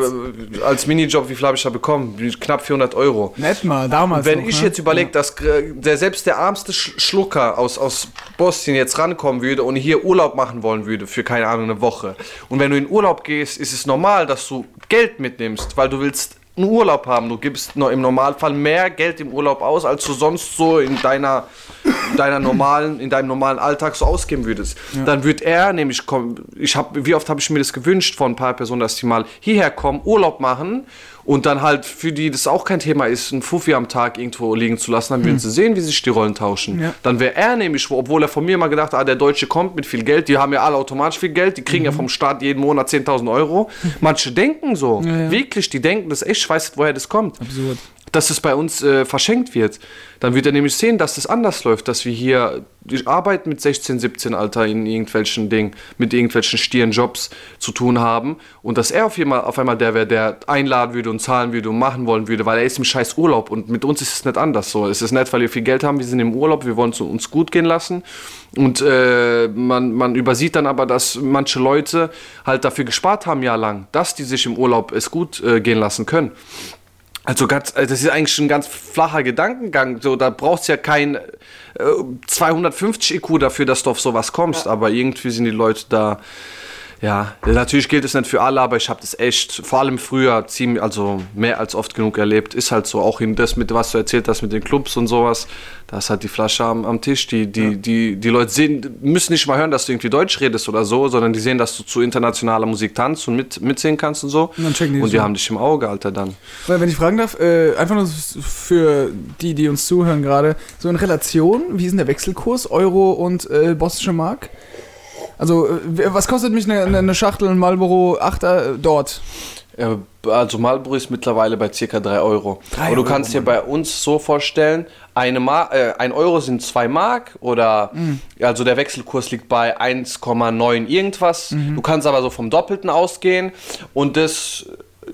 als Minijob, wie viel habe ich da bekommen? Knapp 400 Euro. Nett mal, damals. Wenn noch, ich ne? jetzt überlege, dass äh, der, selbst der ärmste Sch Schlucker aus, aus Bosnien jetzt rankommen würde und hier Urlaub machen wollen würde für, keine Ahnung, eine Woche. Und wenn du in Urlaub gehst, ist es normal, dass du Geld mitnimmst, weil du willst einen Urlaub haben. Du gibst im Normalfall mehr Geld im Urlaub aus, als du sonst so in deiner, deiner normalen, in deinem normalen Alltag so ausgeben würdest. Dann wird er nämlich kommen. Ich habe, wie oft habe ich mir das gewünscht von ein paar Personen, dass die mal hierher kommen, Urlaub machen und dann halt für die das auch kein Thema ist, ein Fuffi am Tag irgendwo liegen zu lassen, dann würden sie sehen, wie sich die Rollen tauschen. Ja. Dann wäre er nämlich, wo- obwohl er von mir mal gedacht hat, ah, der Deutsche kommt mit viel Geld, die haben ja alle automatisch viel Geld, die kriegen ja vom Staat jeden Monat 10.000 Euro. Manche denken so, ja. wirklich, die denken das echt, ich weiß nicht, woher das kommt Absurd. Dass es bei uns äh, verschenkt wird, dann wird er nämlich sehen, dass das anders läuft, dass wir hier Arbeit mit 16, 17 Alter in irgendwelchen Dingen, mit irgendwelchen stieren Jobs zu tun haben und dass er auf einmal, auf einmal der wäre, der einladen würde und zahlen würde und machen wollen würde, weil er ist im scheiß Urlaub und mit uns ist es nicht anders so. Es ist nicht, weil wir viel Geld haben, wir sind im Urlaub, wir wollen es uns gut gehen lassen und äh, man, man übersieht dann aber, dass manche Leute halt dafür gespart haben jahrelang, dass die sich im Urlaub es gut äh, gehen lassen können. Also ganz, also das ist eigentlich ein ganz flacher Gedankengang. So, da brauchst du ja kein äh, 250 IQ dafür, dass du auf sowas kommst. Aber irgendwie sind die Leute da. Ja, natürlich gilt es nicht für alle, aber ich habe das echt, vor allem früher, ziemlich, also mehr als oft genug erlebt. Ist halt so, auch in das, mit was du erzählt hast mit den Clubs und sowas. Da ist halt die Flasche am, am Tisch. Die, die, die, die Leute sehen, müssen nicht mal hören, dass du irgendwie Deutsch redest oder so, sondern die sehen, dass du zu internationaler Musik tanzt und mit, mitsingen kannst und so. Und dann checken die und die so. haben dich im Auge, Alter, dann. Weil, Wenn ich fragen darf, äh, einfach nur für die, die uns zuhören gerade, so in Relation, wie ist denn der Wechselkurs Euro und äh, bosnische Mark? Also, äh, was kostet mich eine, eine Schachtel Marlboro 8er dort? Ja, Also Marlboro ist mittlerweile bei circa 3 Euro. Drei Aber du Euro, kannst dir bei uns so vorstellen, eine Mar äh, ein Euro sind 2 Mark oder Mhm. also der Wechselkurs liegt bei 1,9 irgendwas. Mhm. Du kannst aber so vom Doppelten ausgehen und das äh,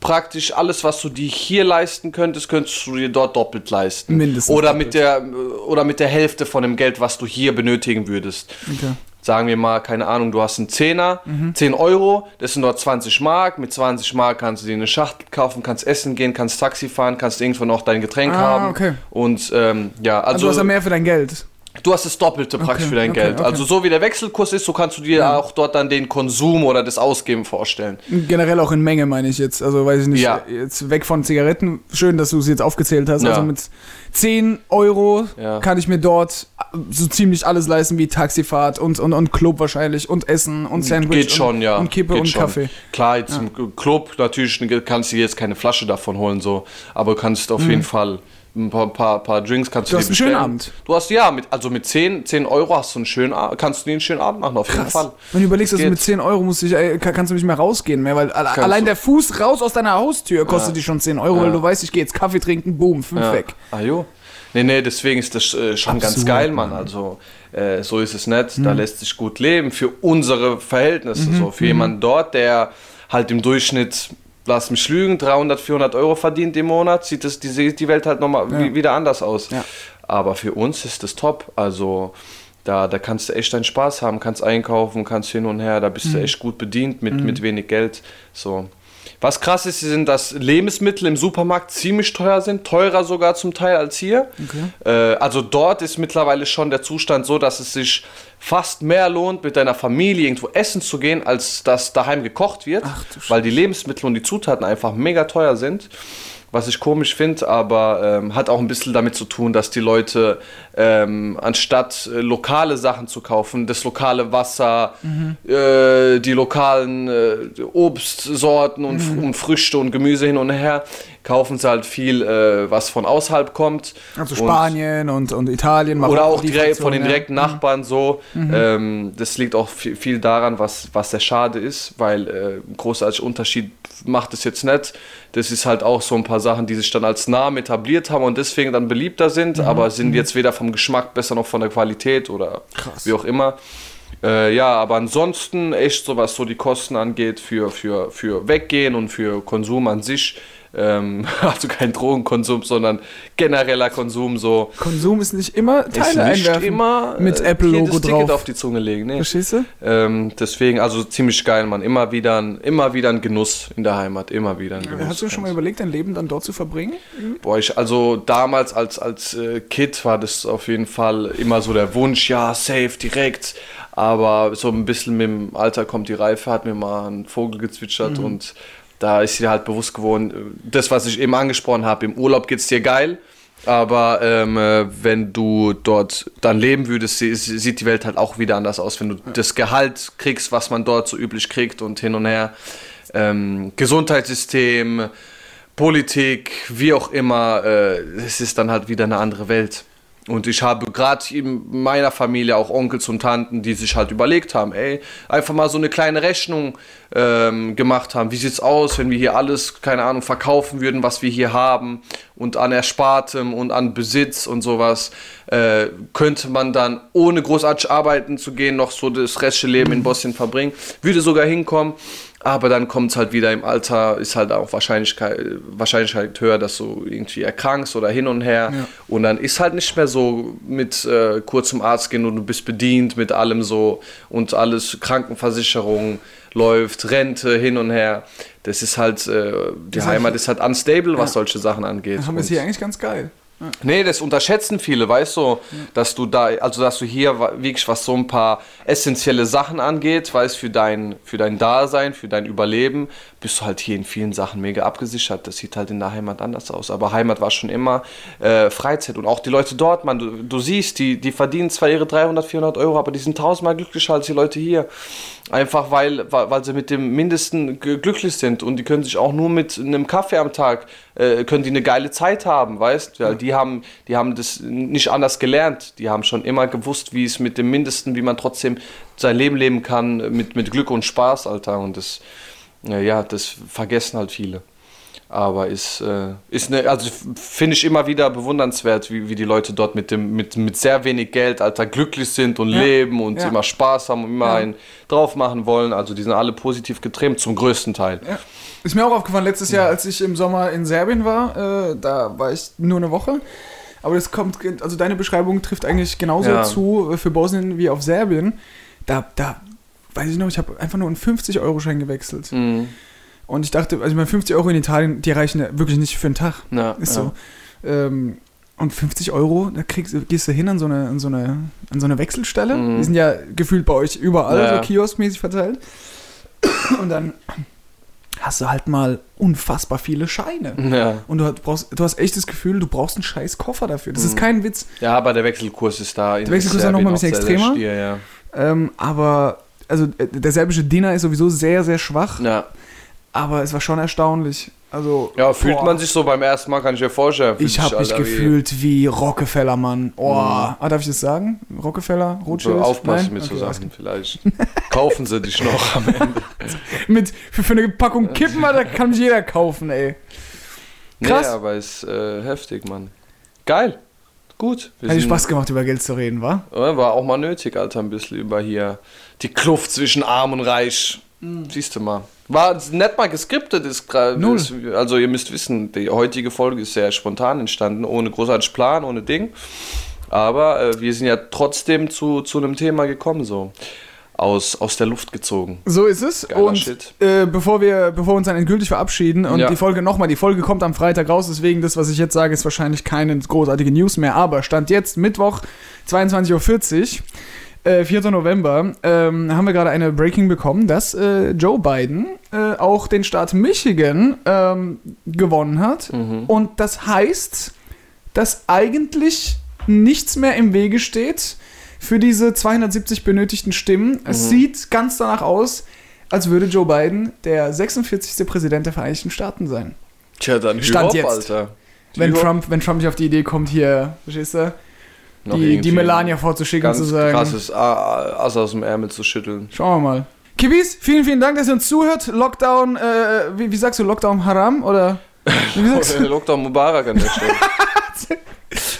praktisch alles, was du dir hier leisten könntest, könntest du dir dort doppelt leisten. Mindestens Oder doppelt. mit der oder mit der Hälfte von dem Geld, was du hier benötigen würdest Okay. Sagen wir mal, keine Ahnung, du hast einen Zehner, Mhm. 10 Euro, das sind dort 20 Mark. Mit 20 Mark kannst du dir eine Schachtel kaufen, kannst essen gehen, kannst Taxi fahren, kannst irgendwo noch dein Getränk Ah, haben. okay. Und ähm, ja, Also, also, du hast ja mehr für dein Geld. Du hast das Doppelte praktisch für dein okay, Geld. okay. Also so wie der Wechselkurs ist, so kannst du dir auch dort dann den Konsum oder das Ausgeben vorstellen. Generell auch in Menge, meine ich jetzt. Also, weiß ich nicht, Ja. jetzt weg von Zigaretten. Schön, dass du es jetzt aufgezählt hast. Ja. Also, mit 10 Euro Ja. kann ich mir dort so ziemlich alles leisten, wie Taxifahrt und, und, und Club wahrscheinlich und Essen und Sandwich Geht schon, und, ja. und Kippe Geht und schon. Kaffee. Klar, jetzt im Club natürlich kannst du dir jetzt keine Flasche davon holen, so, aber du kannst auf jeden Fall ein paar, paar, paar Drinks kannst Mhm. Du du, hast dir einen schönen bestellen. Abend. Du hast ja, mit, also mit 10, 10 Euro hast du einen schönen, kannst du dir einen schönen Abend machen, auf jeden Fall. Wenn du überlegst, dass du mit 10 Euro musst dich, ey, kann- kannst du nicht mehr rausgehen mehr, weil Kannst allein du. der Fuß raus aus deiner Haustür kostet dich schon 10 Euro, weil Ja. du weißt, ich gehe jetzt Kaffee trinken, boom, 5 Ja. weg. Ah jo. Nee, nee, deswegen ist das äh, schon ganz Absurd, geil, Mann. Also äh, so ist es nicht. Da lässt sich gut leben für unsere Verhältnisse. So für jemanden dort, der halt im Durchschnitt, lass mich lügen, 300, 400 Euro verdient im Monat, sieht das, die, die Welt halt nochmal wie, wieder anders aus. Ja. Aber für uns ist das top. Also da, da kannst du echt deinen Spaß haben, kannst einkaufen, kannst hin und her, da bist du echt gut bedient mit, mit wenig Geld. So. Was krass ist, sind, dass Lebensmittel im Supermarkt ziemlich teuer sind, teurer sogar zum Teil als hier. Äh, also dort ist mittlerweile schon der Zustand so, dass es sich fast mehr lohnt, mit deiner Familie irgendwo essen zu gehen, als dass daheim gekocht wird, Ach weil die Lebensmittel und die Zutaten einfach mega teuer sind. Was ich komisch finde, aber ähm, hat auch ein bisschen damit zu tun, dass die Leute ähm, anstatt äh, lokale Sachen zu kaufen, das lokale Wasser, äh, die lokalen äh, Obstsorten und, Mhm. und Früchte und Gemüse hin und her, kaufen sie halt viel, äh, was von außerhalb kommt. Also Und- Spanien und, und Italien. oder Marokko, auch die direkt von den ja. direkten Nachbarn so. Ähm, das liegt auch viel, viel daran, was, was sehr schade ist, weil äh, großartig Unterschied macht es jetzt nicht. Das ist halt auch so ein paar Sachen, die sich dann als Namen etabliert haben und deswegen dann beliebter sind, aber sind jetzt weder vom Geschmack besser noch von der Qualität oder wie auch immer. Äh, ja, aber ansonsten echt so, was so die Kosten angeht für, für, für Weggehen und für Konsum an sich, Ähm, also kein Drogenkonsum, sondern genereller Konsum so. Konsum ist nicht immer Ist Teile nicht einwerfen. immer mit äh, Apple-Logo jedes Ticket drauf. auf die Zunge legen. Nee. Verstehst du? Ähm, deswegen, also ziemlich geil, man. Immer wieder, ein, immer wieder ein Genuss in der Heimat. Immer wieder ein Genuss. Hast du schon mal überlegt, dein Leben dann dort zu verbringen? Boah, ich, also damals als, als äh, Kid war das auf jeden Fall immer so der Wunsch, ja, safe, direkt. Aber so ein bisschen mit dem Alter kommt die Reife, hat mir mal ein Vogel gezwitschert Mhm. und da ist dir halt bewusst geworden, das, was ich eben angesprochen habe, im Urlaub geht's dir geil. Aber ähm, äh, wenn du dort dann leben würdest, sie- sie- sieht die Welt halt auch wieder anders aus. Wenn du das Gehalt kriegst, was man dort so üblich kriegt und hin und her. Ähm, Gesundheitssystem, Politik, wie auch immer, äh, es ist dann halt wieder eine andere Welt. Und ich habe gerade in meiner Familie auch Onkels und Tanten, die sich halt überlegt haben, ey, einfach mal so eine kleine Rechnung ähm, gemacht haben. Wie sieht's aus, wenn wir hier alles, keine Ahnung, verkaufen würden, was wir hier haben und an Erspartem und an Besitz und sowas, äh, könnte man dann ohne großartig arbeiten zu gehen noch so das restliche Leben in Bosnien verbringen. Würde sogar hinkommen. Aber dann kommt es halt wieder im Alter, ist halt auch Wahrscheinlichkeit, Wahrscheinlichkeit höher, dass du irgendwie erkrankst oder hin und her. Ja. Und dann ist halt nicht mehr so mit äh, kurz zum Arzt gehen und du bist bedient mit allem so und alles, Krankenversicherung läuft, Rente hin und her. Das ist halt, äh, die Das Heimat ist halt unstable, was Ja. solche Sachen angeht. Haben wir es hier eigentlich ganz geil. Nee, das unterschätzen viele, weißt du, dass du da, also dass du hier wirklich, was so ein paar essentielle Sachen angeht, weißt für dein, für dein Dasein, für dein Überleben, bist du halt hier in vielen Sachen mega abgesichert. Das sieht halt in der Heimat anders aus. Aber Heimat war schon immer äh, Freizeit und auch die Leute dort, man, du, du siehst, die, die verdienen zwar ihre 300, 400 Euro, aber die sind tausendmal glücklicher als die Leute hier. Einfach weil, weil, weil sie mit dem Mindesten glücklich sind und die können sich auch nur mit einem Kaffee am Tag, äh, können die eine geile Zeit haben, weißt du? Die haben, die haben das nicht anders gelernt. Die haben schon immer gewusst, wie es mit dem Mindesten, wie man trotzdem sein Leben leben kann, mit, mit Glück und Spaß, Alter. Und das, ja, das vergessen halt viele. Aber ist, äh, ist ne, also finde ich immer wieder bewundernswert, wie, wie die Leute dort mit, dem, mit, mit sehr wenig Geld, Alter, glücklich sind und Ja. leben und Ja. immer Spaß haben und immer Ja. einen drauf machen wollen. Also die sind alle positiv getrimmt, zum größten Teil. Ist mir auch aufgefallen, letztes Jahr, als ich im Sommer in Serbien war, äh, da war ich nur eine Woche. Aber das kommt, also deine Beschreibung trifft eigentlich genauso zu äh, für Bosnien wie auf Serbien. Da, da weiß ich noch, ich habe einfach nur einen 50-Euro-Schein gewechselt. Mhm. Und ich dachte, also ich meine, 50 Euro in Italien, die reichen ja wirklich nicht für einen Tag. Ja, Ist ja. so. Ähm, und 50 Euro, da kriegst, gehst du hin an so eine, an so eine, an so eine Wechselstelle. Mhm. Die sind ja gefühlt bei euch überall, Ja. so kioskmäßig verteilt. Und dann hast du halt mal unfassbar viele Scheine. Ja. Und du hast, brauchst, du hast echt das Gefühl, du brauchst einen scheiß Koffer dafür. Das ist Mhm. kein Witz. ja, aber der Wechselkurs ist da. Der Wechselkurs ist ja noch Serbien mal ein bisschen extremer. stier, ja. Ähm, aber, also äh, der serbische Dinar ist sowieso sehr, sehr schwach. Ja. Aber es war schon erstaunlich. Also, ja, fühlt boah. man sich so beim ersten Mal, kann ich mir vorstellen. Ich habe mich gefühlt wie Rockefeller, Mann. Oh, ah, darf ich das sagen? Rockefeller, So, Rothschild? aufpassen Nein? mit so Okay, alles Sachen vielleicht. Kaufen sie dich noch am Ende. Mit, für, für eine Packung Kippen, da kann mich jeder kaufen, ey. Krass. Nee, aber ist äh, heftig, Mann. Geil. Gut. Hat dir Spaß gemacht, über Geld zu reden, wa? War auch mal nötig, Alter, ein bisschen über hier die Kluft zwischen Arm und Reich. Siehst du mal. War nicht mal geskriptet, ist ist- Also, ihr müsst wissen, die heutige Folge ist sehr spontan entstanden, ohne großartig Plan, ohne Ding. Aber äh, wir sind ja trotzdem zu, zu einem Thema gekommen, so. Aus, aus der Luft gezogen. So ist es. Geiler und. Äh, bevor, wir, bevor wir uns dann endgültig verabschieden und Ja. die Folge nochmal, die Folge kommt am Freitag raus, deswegen das, was ich jetzt sage, ist wahrscheinlich keine großartige News mehr. Aber Stand jetzt, Mittwoch, 22.40 Uhr. Äh, 4. November ähm, haben wir gerade eine Breaking bekommen, dass äh, Joe Biden äh, auch den Staat Michigan ähm, gewonnen hat. Mhm. Und das heißt, dass eigentlich nichts mehr im Wege steht für diese 270 benötigten Stimmen. Es Mhm. sieht ganz danach aus, als würde Joe Biden der 46. Präsident der Vereinigten Staaten sein. Tja, dann Stand Hü-Hop, jetzt. Alter. Wenn. Trump, wenn Trump nicht auf die Idee kommt, hier, verstehst du, Noch die, die Melania vorzuschicken zu sagen. krasses Ass aus dem Ärmel zu schütteln. Schauen wir mal. Kibis, vielen, vielen Dank, dass ihr uns zuhört. Lockdown, äh, wie, wie sagst du, Lockdown Haram oder? Wie sagst du? Lockdown Mubarak an der Stelle.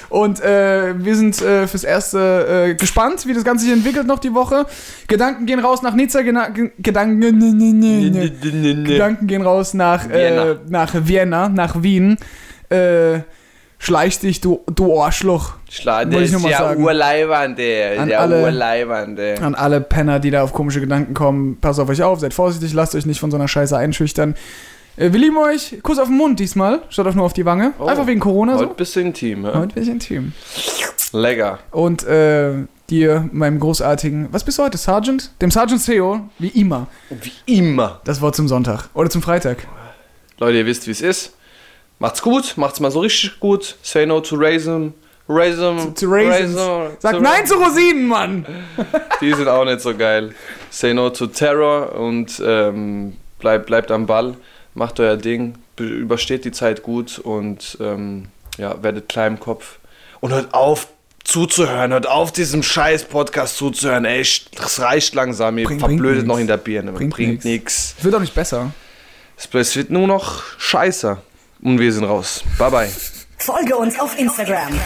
Und äh, wir sind äh, fürs Erste äh, gespannt, wie das Ganze sich entwickelt noch die Woche. Gedanken gehen raus nach Nizza, Gena Ge- Gedanken. Gedanken gehen raus nach. Äh, nach Vienna, nach Wien. Schleich dich, du, du Arschloch. Schla Wollte der ich ist nur mal ja urleibern, der. An Der alle- urleibern, der. An alle Penner, die da auf komische Gedanken kommen, passt auf euch auf, seid vorsichtig, lasst euch nicht von so einer Scheiße einschüchtern. Äh, wir lieben euch. Kuss auf den Mund diesmal, statt auf nur auf die Wange. Oh. Einfach wegen Corona Heute so. du intim, ja? Heute bin ich intim. Lecker. Und äh, dir, meinem großartigen, was bist du heute, Sergeant? Dem Sergeant Theo, wie immer. Wie immer. Das Wort zum Sonntag. Oder zum Freitag. Leute, ihr wisst, wie es ist. Macht's gut, macht's mal so richtig gut. Say no to Raisin. Raisin. Zu Raisins. Raisin, Sag zu nein zu Rosinen, Mann! Die sind auch nicht so geil. Say no to Terror und ähm, bleibt, bleibt am Ball. Macht euer Ding. be- Übersteht die Zeit gut und ähm, ja, werdet klein im Kopf. Und hört auf zuzuhören. Hört auf, diesem scheiß Podcast zuzuhören. Ey, das reicht langsam. Ihr Bringt- bringt verblödet nix. noch in der Birne. Bringt Bringt, nix. nix. Wird auch nicht besser. Es wird nur noch scheiße. Und wir sind raus. Bye bye. Folge uns auf Instagram.